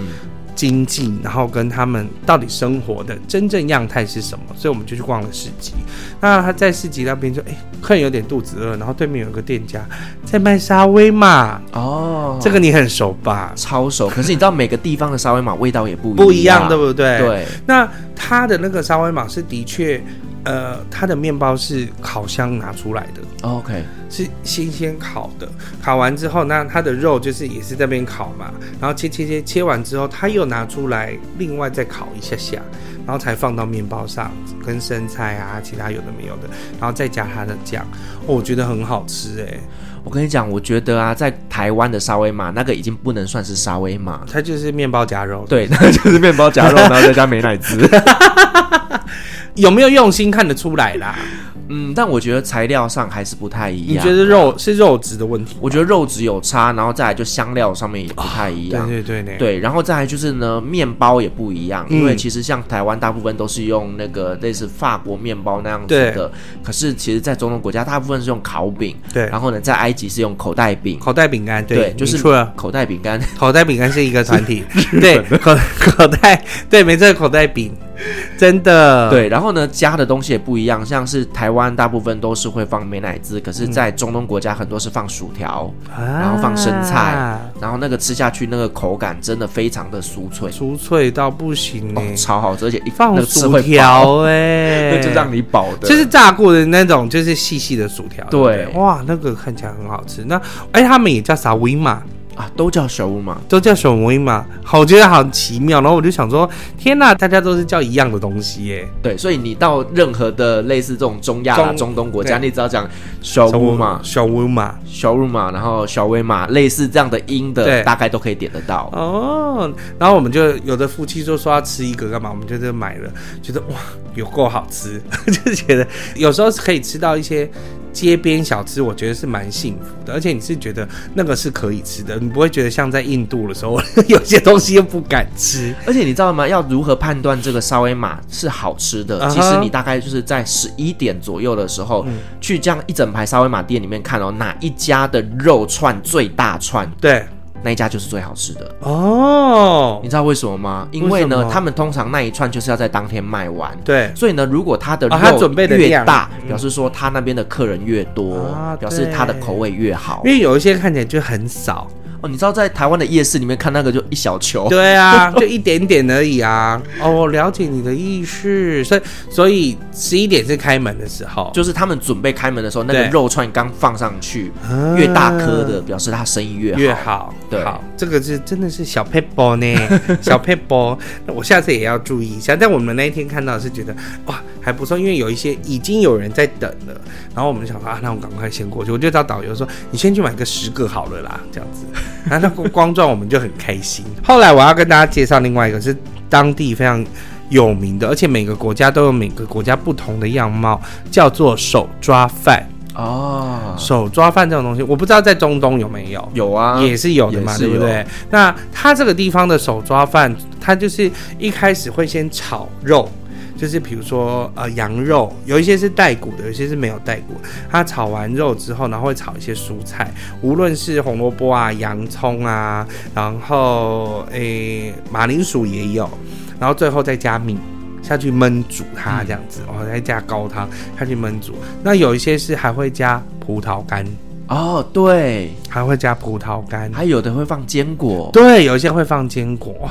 Speaker 2: 经济，然后跟他们到底生活的真正样态是什么？所以我们就去逛了市集。那他在市集那边就哎，客人有点肚子饿，然后对面有个店家在卖沙威玛哦，这个你很熟吧？
Speaker 1: 超熟。可是你知道每个地方的沙威玛味道也不一样，
Speaker 2: 不一样，对不对？
Speaker 1: 对。
Speaker 2: 那他的那个沙威玛是的确。呃，它的面包是烤箱拿出来的
Speaker 1: ，OK，
Speaker 2: 是新鲜烤的。烤完之后，那它的肉就是也是这边烤嘛，然后切切切切完之后，它又拿出来另外再烤一下下，然后才放到面包上，跟生菜啊，其他有的没有的，然后再加它的酱，哦，我觉得很好吃哎。
Speaker 1: 我跟你讲，我觉得啊，在台湾的沙威玛那个已经不能算是沙威玛，
Speaker 2: 它就是面包夹肉，
Speaker 1: 对，那就是面包夹肉，然后再加美乃滋。
Speaker 2: 有没有用心看得出来啦？
Speaker 1: 嗯，但我觉得材料上还是不太一样。
Speaker 2: 你觉得肉是肉质的问题？
Speaker 1: 我觉得肉质有差，然后再来就香料上面也不太一样。
Speaker 2: 哦、对对对，
Speaker 1: 对，然后再来就是呢，面包也不一样，嗯、因为其实像台湾大部分都是用那个类似法国面包那样子的，可是其实，在中东国家大部分是用烤饼。对，然后呢，在埃及是用口袋饼。
Speaker 2: 口袋饼干，对，
Speaker 1: 对就是口袋饼干。
Speaker 2: 口袋饼干是一个团体，对，口口袋，对，没这个口袋饼。真的。
Speaker 1: 对，然后呢，加的东西也不一样，像是台湾大部分都是会放美乃滋，可是，在中东国家很多是放薯条，嗯、然后放生菜，啊、然后那个吃下去那个口感真的非常的酥脆，
Speaker 2: 酥脆到不行哎、
Speaker 1: 哦，超好吃，而且一
Speaker 2: 放薯条哎，
Speaker 1: 那就让你饱的，
Speaker 2: 就是炸过的那种，就是细细的薯条，
Speaker 1: 对，
Speaker 2: 哇，那个看起来很好吃。那哎，他们也叫沙威玛。
Speaker 1: 啊，都叫小乌嘛，
Speaker 2: 都叫小乌嘛，好，我觉得好奇妙。然后我就想说，天哪，大家都是叫一样的东西耶。
Speaker 1: 对，所以你到任何的类似这种中亚、中，中东国家，你只要讲小乌嘛、
Speaker 2: 小乌嘛、
Speaker 1: 小乌嘛，然后小威嘛，类似这样的音的，大概都可以点得到。
Speaker 2: 哦，然后我们就有的夫妻就说要吃一个干嘛，我们就这买了，觉得哇，有够好吃，就觉得有时候是可以吃到一些。街边小吃，我觉得是蛮幸福的，而且你是觉得那个是可以吃的，你不会觉得像在印度的时候，有些东西又不敢吃。
Speaker 1: 而且你知道吗？要如何判断这个沙威玛是好吃的？Uh huh. 其实你大概就是在十一点左右的时候，嗯、去这样一整排沙威玛店里面看哦，哪一家的肉串最大串？
Speaker 2: 对。
Speaker 1: 那一家就是最好吃的
Speaker 2: 哦，
Speaker 1: 你知道为什么吗？因为呢，他们通常那一串就是要在当天卖完。
Speaker 2: 对，
Speaker 1: 所以呢，如果他的肉越大，表示说他那边的客人越多，表示他的口味越好。
Speaker 2: 因为有一些看起来就很少。
Speaker 1: 哦，你知道在台湾的夜市里面看那个就一小球，
Speaker 2: 对啊，就一点点而已啊。哦，我了解你的意思，所以所以十一点是开门的时候，
Speaker 1: 就是他们准备开门的时候，那个肉串刚放上去，越大颗的表示他生意越好。
Speaker 2: 越好，
Speaker 1: 对，
Speaker 2: 好，这个是真的是小撇步呢，小撇步，那我下次也要注意一下。但我们那一天看到是觉得哇。还不错，因为有一些已经有人在等了，然后我们就想说啊，那我赶快先过去。我就找导游说，你先去买个十个好了啦，这样子。光壮我们就很开心。后来我要跟大家介绍另外一个是当地非常有名的，而且每个国家都有每个国家不同的样貌，叫做手抓饭哦。手抓饭这种东西，我不知道在中东有没有？有啊，也是有的嘛，对不对？那它这个地方的手抓饭，它就是一开始会先炒肉。就是比如说，呃，羊肉有一些是带骨的，有一些是没有带骨。它炒完肉之后，然后会炒一些蔬菜，无论是红萝卜啊、洋葱啊，然后诶马铃薯也有，然后最后再加米下去焖煮它这样子，然后、嗯哦、再加高汤下去焖煮。那有一些是还会加葡萄干
Speaker 1: 哦，对，
Speaker 2: 还会加葡萄干，
Speaker 1: 还有的会放坚果，
Speaker 2: 对，有一些会放坚果。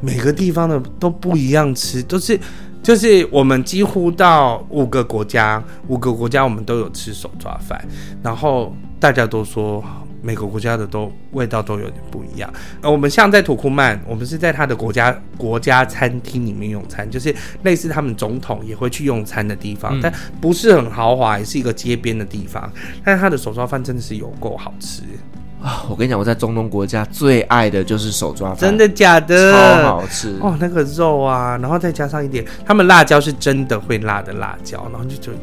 Speaker 2: 每个地方的都不一样吃，都是。就是我们几乎到五个国家，五个国家我们都有吃手抓饭，然后大家都说每个国家的都味道都有点不一样。呃，我们像在土库曼，我们是在他的国家国家餐厅里面用餐，就是类似他们总统也会去用餐的地方，但不是很豪华，也是一个街边的地方。但他的手抓饭真的是有够好吃
Speaker 1: 啊！我跟你讲，我在中东国家最爱的就是手抓饭，
Speaker 2: 真的假的？
Speaker 1: 超好吃
Speaker 2: 哦，那个肉啊，然后再加上一点，他们辣椒是真的会辣的辣椒，然后就就。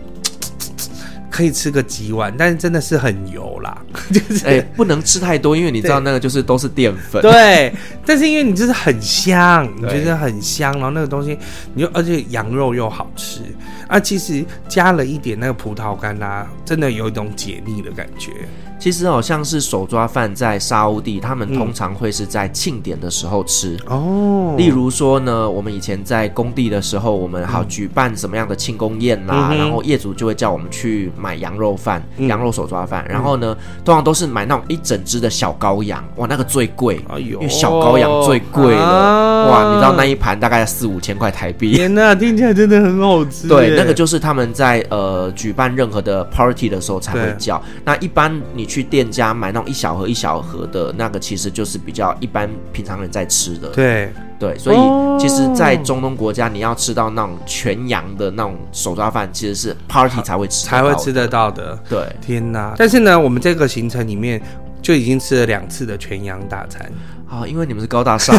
Speaker 2: 可以吃个几碗，但是真的是很油啦，就是哎、
Speaker 1: 欸，不能吃太多，因为你知道那个就是都是淀粉。
Speaker 2: 对，但是因为你就是很香，你觉得很香，然后那个东西，你就而且羊肉又好吃啊，其实加了一点那个葡萄干啊，真的有一种解腻的感觉。
Speaker 1: 其实好像是手抓饭在沙乌地，他们通常会是在庆典的时候吃哦。例如说呢，我们以前在工地的时候，我们好举办什么样的庆功宴啦，然后业主就会叫我们去买羊肉饭、羊肉手抓饭。然后呢，通常都是买那种一整只的小羔羊，哇，那个最贵，哎呦，因为小羔羊最贵了，哇，你知道那一盘大概四五千块台币。
Speaker 2: 天呐，听起来真的很好吃。
Speaker 1: 对，那个就是他们在呃举办任何的 party 的时候才会叫。那一般你。去店家买那种一小盒一小盒的那个，其实就是比较一般平常人在吃的。
Speaker 2: 对
Speaker 1: 对，所以其实，在中东国家，你要吃到那种全羊的那种手抓饭，其实是 party 才会吃
Speaker 2: 才会吃得到的。
Speaker 1: 对，
Speaker 2: 天哪！但是呢，我们这个行程里面就已经吃了两次的全羊大餐
Speaker 1: 啊，因为你们是高大上。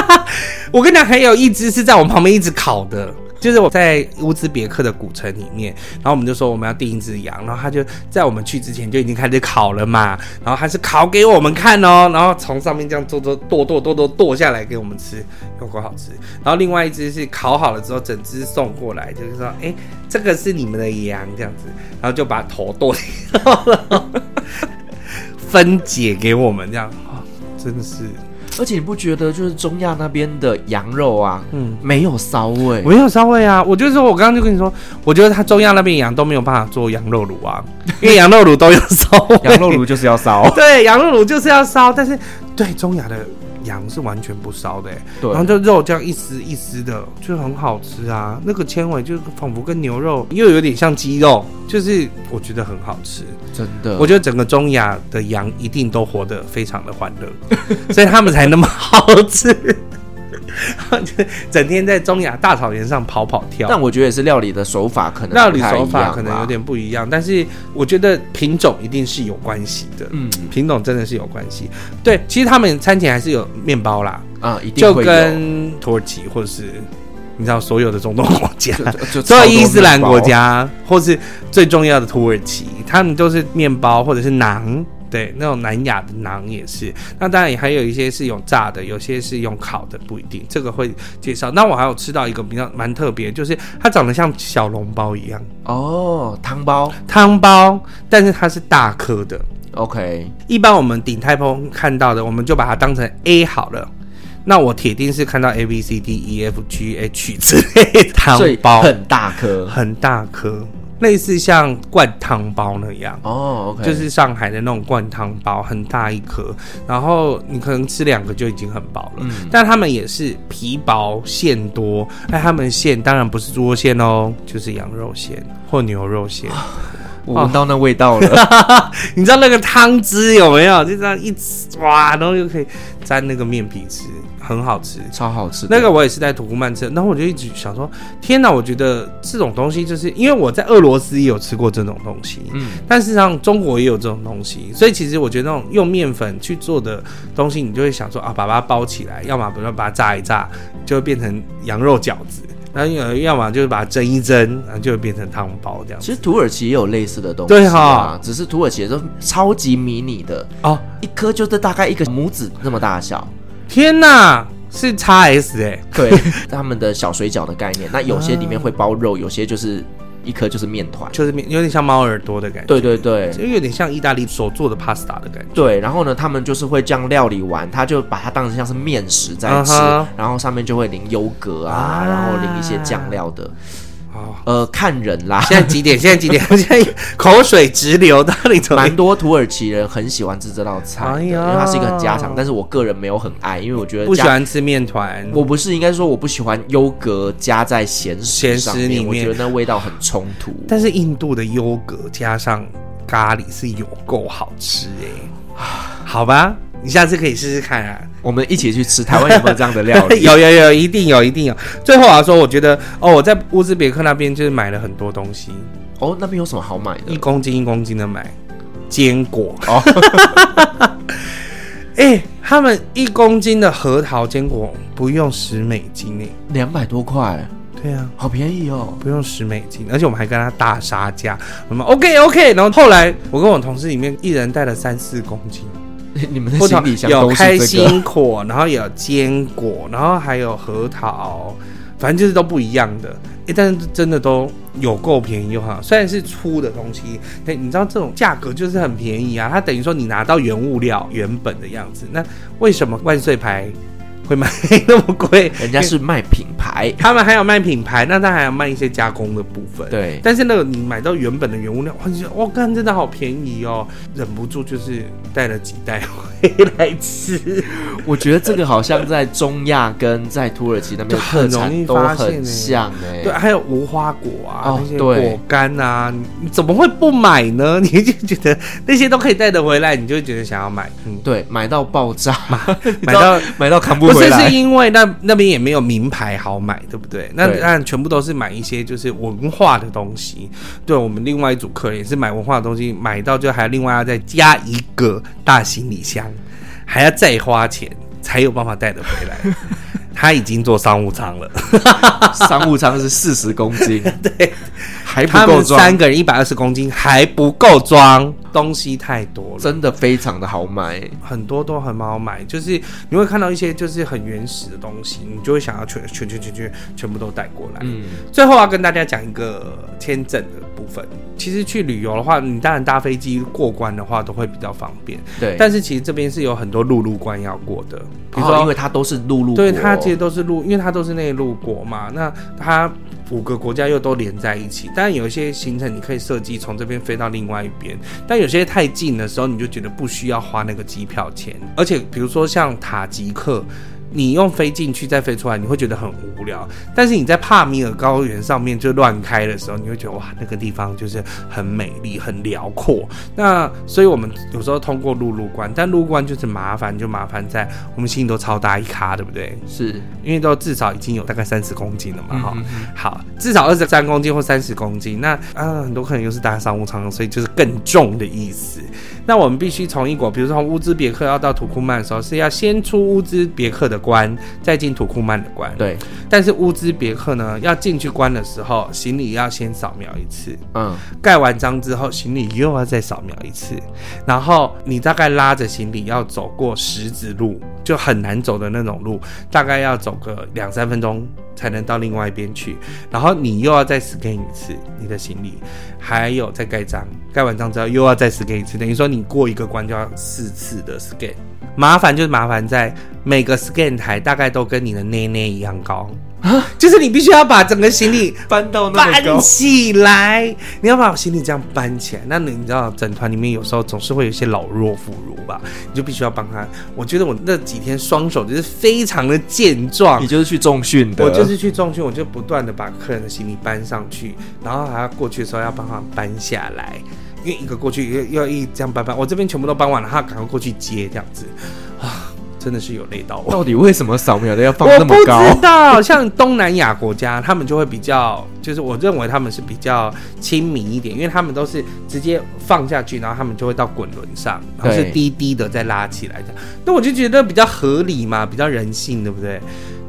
Speaker 2: 我跟你讲，还有一只是在我们旁边一直烤的。就是我在乌兹别克的古城里面，然后我们就说我们要订一只羊，然后他就在我们去之前就已经开始烤了嘛，然后还是烤给我们看哦，然后从上面这样剁剁剁剁剁剁剁下来给我们吃，有够好吃。然后另外一只是烤好了之后整只送过来，就是说，哎，这个是你们的羊这样子，然后就把头剁掉了，分解给我们这样，哦，真的是。
Speaker 1: 而且你不觉得就是中亚那边的羊肉啊，嗯，没有骚味，
Speaker 2: 没有骚味啊。我就说，我刚刚就跟你说，我觉得他中亚那边羊都没有办法做羊肉卤啊，因为羊肉卤都有骚味，
Speaker 1: 羊肉卤就是要烧，
Speaker 2: 对，羊肉卤就是要烧，但是对中亚的。羊是完全不烧的，对，然后就肉这样一丝一丝的，就很好吃啊。那个纤维就仿佛跟牛肉又有点像鸡肉，就是我觉得很好吃，
Speaker 1: 真的。
Speaker 2: 我觉得整个中亚的羊一定都活得非常的欢乐，所以他们才那么好吃。整天在中亚大草原上跑跑跳，
Speaker 1: 但我觉得也是料理的手法可能
Speaker 2: 料理手法可能有点不一样，但是我觉得品种一定是有关系的，嗯，品种真的是有关系。对，其实他们餐前还是有面包啦，
Speaker 1: 啊，一定
Speaker 2: 就跟土耳其或者是你知道所有的中东国家，所有 伊斯兰国家，或是最重要的土耳其，他们都是面包或者是饢。对，那种南亚的馕也是。那当然也还有一些是用炸的，有些是用烤的，不一定。这个会介绍。那我还有吃到一个比较蛮特别，就是它长得像小笼包一样。
Speaker 1: 哦，汤包，
Speaker 2: 汤包，但是它是大颗的。
Speaker 1: OK，
Speaker 2: 一般我们顶泰丰看到的，我们就把它当成 A 好了。那我铁定是看到 A B C D E F G H 之类汤包，
Speaker 1: 很大颗，
Speaker 2: 很大颗。类似像灌汤包那样
Speaker 1: 哦就是
Speaker 2: 上海的那种灌汤包，很大一颗，然后你可能吃两个就已经很饱了。嗯，但他们也是皮薄馅多，哎，他们馅当然不是猪肉馅哦，就是羊肉馅或牛肉馅。
Speaker 1: 我闻到那味道了，
Speaker 2: 哦、你知道那个汤汁有没有？就这样一吃哇，然后又可以沾那个面皮吃。很好吃，
Speaker 1: 超好吃。
Speaker 2: 那个我也是在土库曼吃，然后我就一直想说，天哪！我觉得这种东西就是因为我在俄罗斯也有吃过这种东西，嗯，但事实上中国也有这种东西，所以其实我觉得那种用面粉去做的东西，你就会想说啊，把它包起来，要么比如说把它炸一炸，就会变成羊肉饺子，然后要么就是把它蒸一蒸，然后就会变成汤包这样。
Speaker 1: 其实土耳其也有类似的东西，
Speaker 2: 对哈，
Speaker 1: 只是土耳其都超级迷你的哦，一颗就是大概一个拇指那么大小。
Speaker 2: 天呐，是 XS 哎、欸，
Speaker 1: 对，他们的小水饺的概念，那有些里面会包肉，有些就是一颗就是面团，
Speaker 2: 就是面，有点像猫耳朵的感觉。
Speaker 1: 对对对，
Speaker 2: 就有点像意大利所做的 pasta 的感觉。
Speaker 1: 对，然后呢，他们就是会这样料理完，他就把它当成像是面食在吃，uh huh、然后上面就会淋优格啊，uh 然后淋一些酱料的。呃，看人啦。
Speaker 2: 现在几点？现在几点？我现在口水直流。到底怎么？
Speaker 1: 蛮多土耳其人很喜欢吃这道菜，哎、呀因为它是一个很家常。但是我个人没有很爱，因为我觉得
Speaker 2: 不喜欢吃面团。
Speaker 1: 我不是应该说我不喜欢优格加在咸食上面，咸食里面，我觉得那味道很冲突。
Speaker 2: 但是印度的优格加上咖喱是有够好吃哎、欸，好吧，你下次可以试试看啊，
Speaker 1: 我们一起去吃。台湾有没有这样的料理？
Speaker 2: 有有有，一定有，一定有。最后我要说，我觉得哦，我在乌兹别克那边就是买了很多东西。
Speaker 1: 哦，那边有什么好买的？
Speaker 2: 一公斤一公斤的买坚果哦。哎、欸，他们一公斤的核桃坚果不用十美金呢，
Speaker 1: 两百多块。
Speaker 2: 对啊，
Speaker 1: 好便宜哦，
Speaker 2: 不用十美金，而且我们还跟他大杀价。我们 OK OK，然后后来我跟我同事里面一人带了三四公斤，
Speaker 1: 你们的行李箱
Speaker 2: 有开心果，然后有坚果，然后还有核桃，反正就是都不一样的。哎，但是真的都有够便宜哈，虽然是粗的东西，但你知道这种价格就是很便宜啊。它等于说你拿到原物料原本的样子，那为什么万岁牌会卖那么贵？
Speaker 1: 人家是卖品牌，
Speaker 2: 他们还有卖品牌，那他还要卖一些加工的部分。
Speaker 1: 对，
Speaker 2: 但是那个你买到原本的原物料，哇，你觉得哇，看真的好便宜哦，忍不住就是带了几袋回来吃。
Speaker 1: 我觉得这个好像在中亚跟在土耳其那边
Speaker 2: 很容易发现
Speaker 1: 像哎，
Speaker 2: 对，还有无花果啊，
Speaker 1: 哦、
Speaker 2: 那些果干啊，你怎么会不买呢？你就觉得那些都可以带得回来，你就觉得想要买。
Speaker 1: 嗯，对，买到爆炸，
Speaker 2: 买到
Speaker 1: 买到扛不回来。
Speaker 2: 这是因为那那边也没有名牌好买，对不对？那那全部都是买一些就是文化的东西。对，我们另外一组客人也是买文化的东西，买到就还另外要再加一个大行李箱，还要再花钱才有办法带得回来。他已经坐商务舱了，
Speaker 1: 商务舱是四十公斤，
Speaker 2: 对，
Speaker 1: 还不够装。
Speaker 2: 三个人一百二十公斤还不够装，东西太多了，
Speaker 1: 真的非常的好买，
Speaker 2: 很多都很好买。就是你会看到一些就是很原始的东西，你就会想要全全全全全全部都带过来。嗯，最后要跟大家讲一个签证的部分。其实去旅游的话，你当然搭飞机过关的话都会比较方便。
Speaker 1: 对，
Speaker 2: 但是其实这边是有很多陆路关要过的，
Speaker 1: 比如说因为它都是陆路，
Speaker 2: 对它。其实都是陆，因为它都是内陆国嘛，那它五个国家又都连在一起。但有一些行程你可以设计从这边飞到另外一边，但有些太近的时候，你就觉得不需要花那个机票钱。而且比如说像塔吉克。你用飞进去再飞出来，你会觉得很无聊。但是你在帕米尔高原上面就乱开的时候，你会觉得哇，那个地方就是很美丽、很辽阔。那所以我们有时候通过陆路关，但陆关就是麻烦，就麻烦在我们心里都超大一卡，对不对？
Speaker 1: 是
Speaker 2: 因为都至少已经有大概三十公斤了嘛，哈、嗯。好，至少二十三公斤或三十公斤。那啊，很多客人又是搭商务舱，所以就是更重的意思。那我们必须从一国，比如说从乌兹别克要到土库曼的时候，是要先出乌兹别克的关，再进土库曼的关。
Speaker 1: 对。
Speaker 2: 但是乌兹别克呢，要进去关的时候，行李要先扫描一次。
Speaker 1: 嗯。
Speaker 2: 盖完章之后，行李又要再扫描一次。然后你大概拉着行李要走过石子路，就很难走的那种路，大概要走个两三分钟才能到另外一边去。然后你又要再 scan 一次你的行李，还有再盖章。盖完章之后又要再 scan 一次，等于说你过一个关就要四次的 scan。麻烦就是麻烦在每个 scan 台大概都跟你的内内一样高，就是你必须要把整个行李
Speaker 1: 搬到
Speaker 2: 搬起来，你要把行李这样搬起来。那你知道整团里面有时候总是会有一些老弱妇孺吧，你就必须要帮他。我觉得我那几天双手就是非常的健壮。
Speaker 1: 你就是去重训的，
Speaker 2: 我就是去重训，我就不断的把客人的行李搬上去，然后还要过去的时候要帮他搬下来。因为一个过去要要一这样搬搬，我这边全部都搬完了，他赶快过去接这样子，啊，真的是有累到我。
Speaker 1: 到底为什么扫描的要放那么高？
Speaker 2: 我不知道，像东南亚国家，他们就会比较，就是我认为他们是比较亲民一点，因为他们都是直接放下去，然后他们就会到滚轮上，然后是低低的再拉起来这样。那我就觉得比较合理嘛，比较人性，对不对？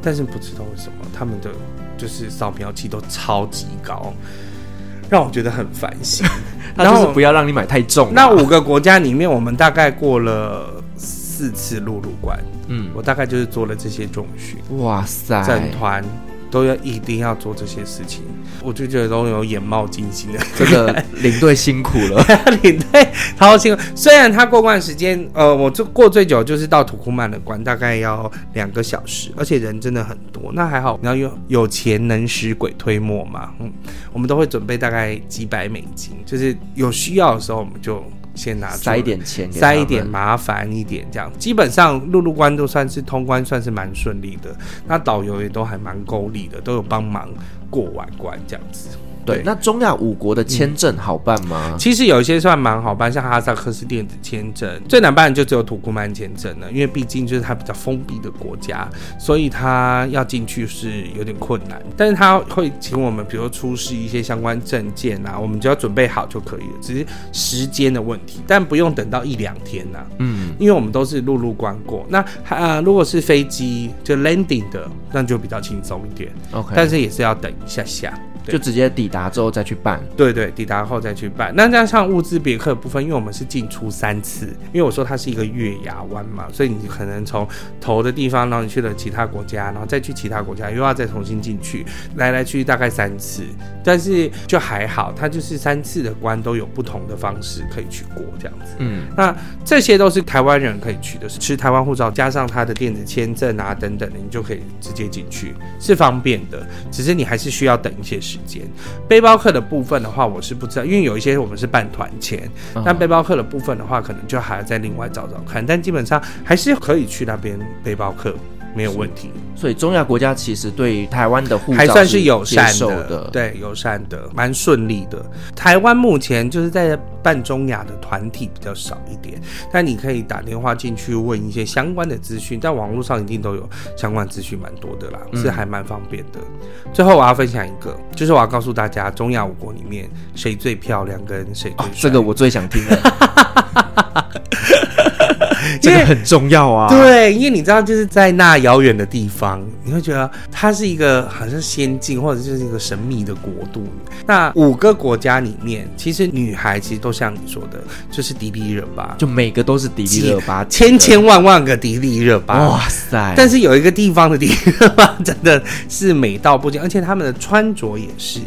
Speaker 2: 但是不知道为什么他们的就是扫描器都超级高。让我觉得很烦心，
Speaker 1: 他就是不要让你买太重，啊。
Speaker 2: 那五个国家里面，我们大概过了四次陆路关，嗯，我大概就是做了这些重训。
Speaker 1: 哇塞，
Speaker 2: 整团。都要一定要做这些事情，我就觉得都有眼冒金星的。
Speaker 1: 这个领队辛苦了，
Speaker 2: 领队超辛苦。虽然他过关时间，呃，我就过最久就是到土库曼的关，大概要两个小时，而且人真的很多。那还好，然后有有钱能使鬼推磨嘛，嗯，我们都会准备大概几百美金，就是有需要的时候我们就。先拿
Speaker 1: 塞一点钱，
Speaker 2: 塞一点麻烦一点，这样基本上陆路关都算是通关，算是蛮顺利的。那导游也都还蛮够力的，都有帮忙过完关这样子。对，
Speaker 1: 那中亚五国的签证好办吗？
Speaker 2: 其实有一些算蛮好办，像哈萨克斯电子签证，最难办的就只有土库曼签证了，因为毕竟就是它比较封闭的国家，所以它要进去是有点困难。但是他会请我们，比如说出示一些相关证件啊，我们只要准备好就可以了，只是时间的问题，但不用等到一两天呐、啊。嗯，因为我们都是陆路关过，那呃，如果是飞机就 landing 的，那就比较轻松一点。OK，但是也是要等一下下。
Speaker 1: 就直接抵达之后再去办，
Speaker 2: 对对，抵达后再去办。那加上物资别克的部分，因为我们是进出三次，因为我说它是一个月牙湾嘛，所以你可能从头的地方，然后你去了其他国家，然后再去其他国家，又要再重新进去，来来去去大概三次。但是就还好，它就是三次的关都有不同的方式可以去过这样子。嗯，那这些都是台湾人可以去的，是持台湾护照加上他的电子签证啊等等的，你就可以直接进去，是方便的。只是你还是需要等一些时间。背包客的部分的话，我是不知道，因为有一些我们是办团签，但背包客的部分的话，可能就还要再另外找找看。但基本上还是可以去那边背包客。没有问题，
Speaker 1: 所以中亚国家其实对台湾的护照
Speaker 2: 还算是友善
Speaker 1: 的，
Speaker 2: 的对，友善的，蛮顺利的。台湾目前就是在办中亚的团体比较少一点，但你可以打电话进去问一些相关的资讯，在网络上一定都有相关资讯，蛮多的啦，是还蛮方便的。嗯、最后我要分享一个，就是我要告诉大家，中亚五国里面谁最漂亮，跟谁最帅、哦，
Speaker 1: 这个我最想听的。这个很重要啊！
Speaker 2: 对，因为你知道，就是在那遥远的地方，你会觉得它是一个好像仙境，或者就是一个神秘的国度。那五个国家里面，其实女孩其实都像你说的，就是迪丽热巴，
Speaker 1: 就每个都是迪丽热巴，
Speaker 2: 千千万万个迪丽热巴，哇塞！但是有一个地方的迪丽热巴真的是美到不行，而且他们的穿着也是，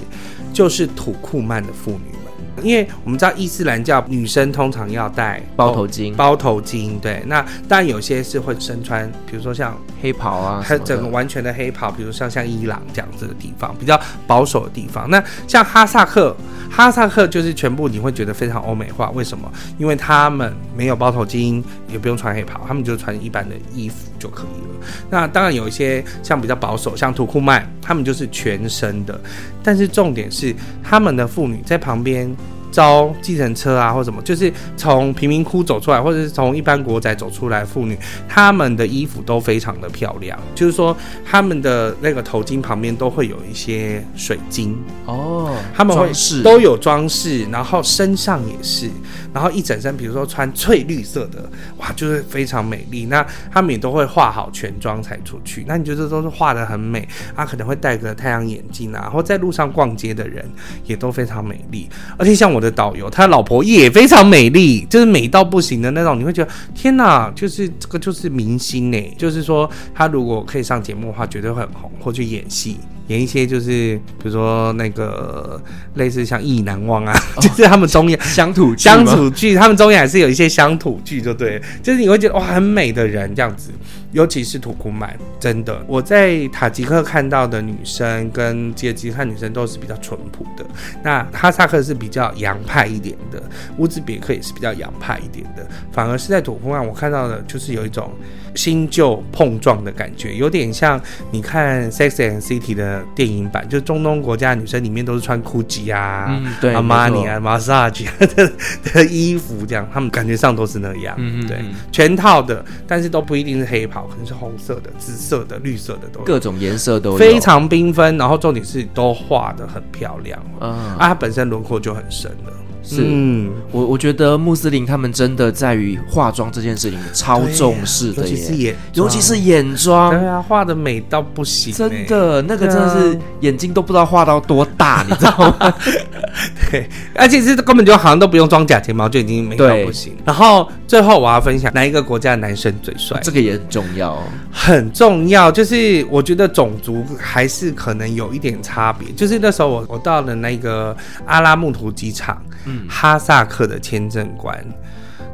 Speaker 2: 就是土库曼的妇女。因为我们知道伊斯兰教女生通常要戴
Speaker 1: 包头巾，
Speaker 2: 包头巾，对。那当然有些是会身穿，比如说像
Speaker 1: 黑袍啊，
Speaker 2: 它整个完全的黑袍，比如像像伊朗这样子的地方，比较保守的地方。那像哈萨克，哈萨克就是全部你会觉得非常欧美化，为什么？因为他们没有包头巾，也不用穿黑袍，他们就穿一般的衣服就可以了。那当然有一些像比较保守，像图库曼，他们就是全身的。但是重点是，他们的妇女在旁边招计程车啊，或什么，就是从贫民窟走出来，或者是从一般国宅走出来，妇女她们的衣服都非常的漂亮。就是说，她们的那个头巾旁边都会有一些水晶哦，她们会都有装饰，然后身上也是，然后一整身，比如说穿翠绿色的，哇，就是非常美丽。那他们也都会化好全妆才出去。那你觉得都是画得很美啊？可能会戴个太阳眼镜啊，然后在路上逛街的人也都非常美丽，而且像我的导游，他老婆也非常美丽，就是美到不行的那种。你会觉得天哪，就是这个就是明星呢，就是说他如果可以上节目的话，绝对会很红，或去演戏。演一些就是，比如说那个类似像《意难忘》啊，哦、就是他们中亚
Speaker 1: 乡土
Speaker 2: 乡土剧，他们中亚还是有一些乡土剧，就对，就是你会觉得哇，很美的人这样子，尤其是土库曼，真的，我在塔吉克看到的女生跟吉尔吉斯女生都是比较淳朴的，那哈萨克是比较洋派一点的，乌兹别克也是比较洋派一点的，反而是在土库曼我看到的就是有一种。新旧碰撞的感觉，有点像你看《Sex and City》的电影版，就中东国家女生里面都是穿 GUCCI 啊、阿玛尼啊、Massage 的 的衣服，这样他们感觉上都是那样，对，全套的，但是都不一定是黑袍，可能是红色的、紫色的、绿色的都有，
Speaker 1: 各种颜色都有，
Speaker 2: 非常缤纷，然后重点是都画的很漂亮，嗯、啊，它本身轮廓就很深了。
Speaker 1: 是，嗯、我我觉得穆斯林他们真的在于化妆这件事情超重视的，
Speaker 2: 尤其是眼，
Speaker 1: 尤其是眼妆，
Speaker 2: 对啊，画的美到不行，
Speaker 1: 真的，那个真的是眼睛都不知道画到多大，啊、你知道吗？
Speaker 2: 对，而且是根本就好像都不用装假睫毛就已经美到不行。然后最后我要分享哪一个国家的男生最帅，
Speaker 1: 这个也很重要，
Speaker 2: 很重要。就是我觉得种族还是可能有一点差别。就是那时候我我到了那个阿拉木图机场。嗯，哈萨克的签证官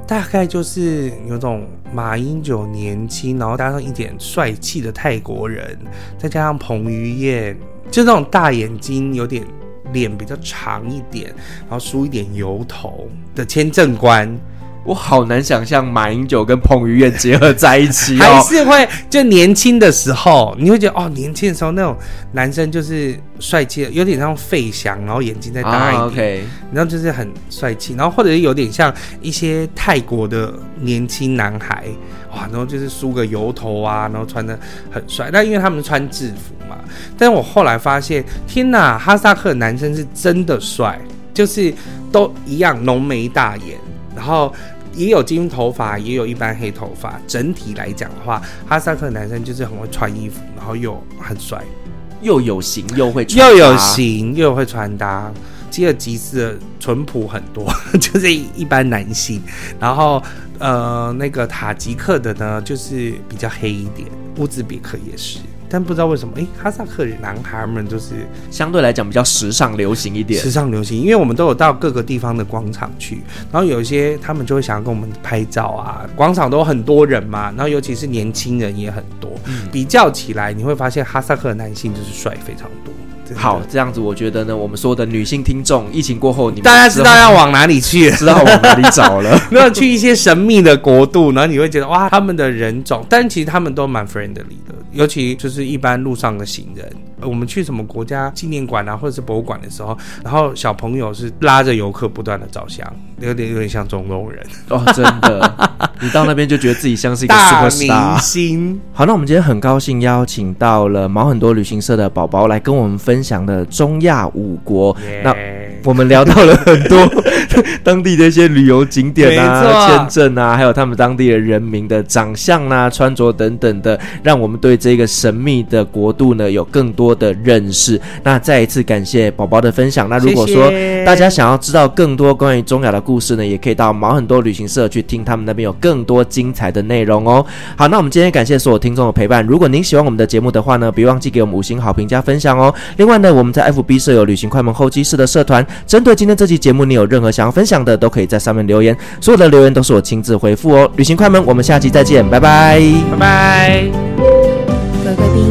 Speaker 2: 大概就是有种马英九年轻，然后加上一点帅气的泰国人，再加上彭于晏，就那种大眼睛，有点脸比较长一点，然后梳一点油头的签证官，
Speaker 1: 我好难想象马英九跟彭于晏结合在一起哦，
Speaker 2: 还是会就年轻的时候，你会觉得哦，年轻的时候那种男生就是帅气的，有点像费翔，然后眼睛再大一点，啊 okay、然后就是很帅气，然后或者是有点像一些泰国的年轻男孩，哇，然后就是梳个油头啊，然后穿的很帅，但因为他们穿制服嘛，但是我后来发现，天哪，哈萨克男生是真的帅，就是都一样浓眉大眼。然后也有金头发，也有一般黑头发。整体来讲的话，哈萨克男生就是很会穿衣服，然后又很帅，
Speaker 1: 又有型又会
Speaker 2: 又有型又会穿搭。吉尔吉斯的淳朴很多，就是一般男性。然后呃，那个塔吉克的呢，就是比较黑一点。乌兹别克也是。但不知道为什么，哎，哈萨克男孩们就是
Speaker 1: 相对来讲比较时尚流行一点。
Speaker 2: 时尚流行，因为我们都有到各个地方的广场去，然后有一些他们就会想要跟我们拍照啊。广场都很多人嘛，然后尤其是年轻人也很多。比较起来，你会发现哈萨克的男性就是帅非常多。
Speaker 1: 好，这样子我觉得呢，我们所有的女性听众，疫情过后，你们
Speaker 2: 大家知道要往哪里去，
Speaker 1: 知道往哪里找了，
Speaker 2: 没有去一些神秘的国度，然后你会觉得哇，他们的人种，但其实他们都蛮 friendly 的。尤其就是一般路上的行人，我们去什么国家纪念馆啊，或者是博物馆的时候，然后小朋友是拉着游客不断的照相，有点有点像中东人
Speaker 1: 哦，真的，你到那边就觉得自己像是一个 super star
Speaker 2: 大明星。
Speaker 1: 好，那我们今天很高兴邀请到了毛很多旅行社的宝宝来跟我们分享的中亚五国。那我们聊到了很多 当地的一些旅游景点啊、签证啊，还有他们当地的人民的长相啊、穿着等等的，让我们对这个神秘的国度呢有更多的认识。那再一次感谢宝宝的分享。那如果说大家想要知道更多关于中亚的故事呢，也可以到毛很多旅行社去听他们那边有更多精彩的内容哦。好，那我们今天感谢所有听众的陪伴。如果您喜欢我们的节目的话呢，别忘记给我们五星好评加分享哦。另外呢，我们在 FB 设有旅行快门候机室的社团。针对今天这期节目，你有任何想要分享的，都可以在上面留言，所有的留言都是我亲自回复哦。旅行快门，我们下期再见，拜拜，
Speaker 2: 拜拜。
Speaker 3: 各位贵宾，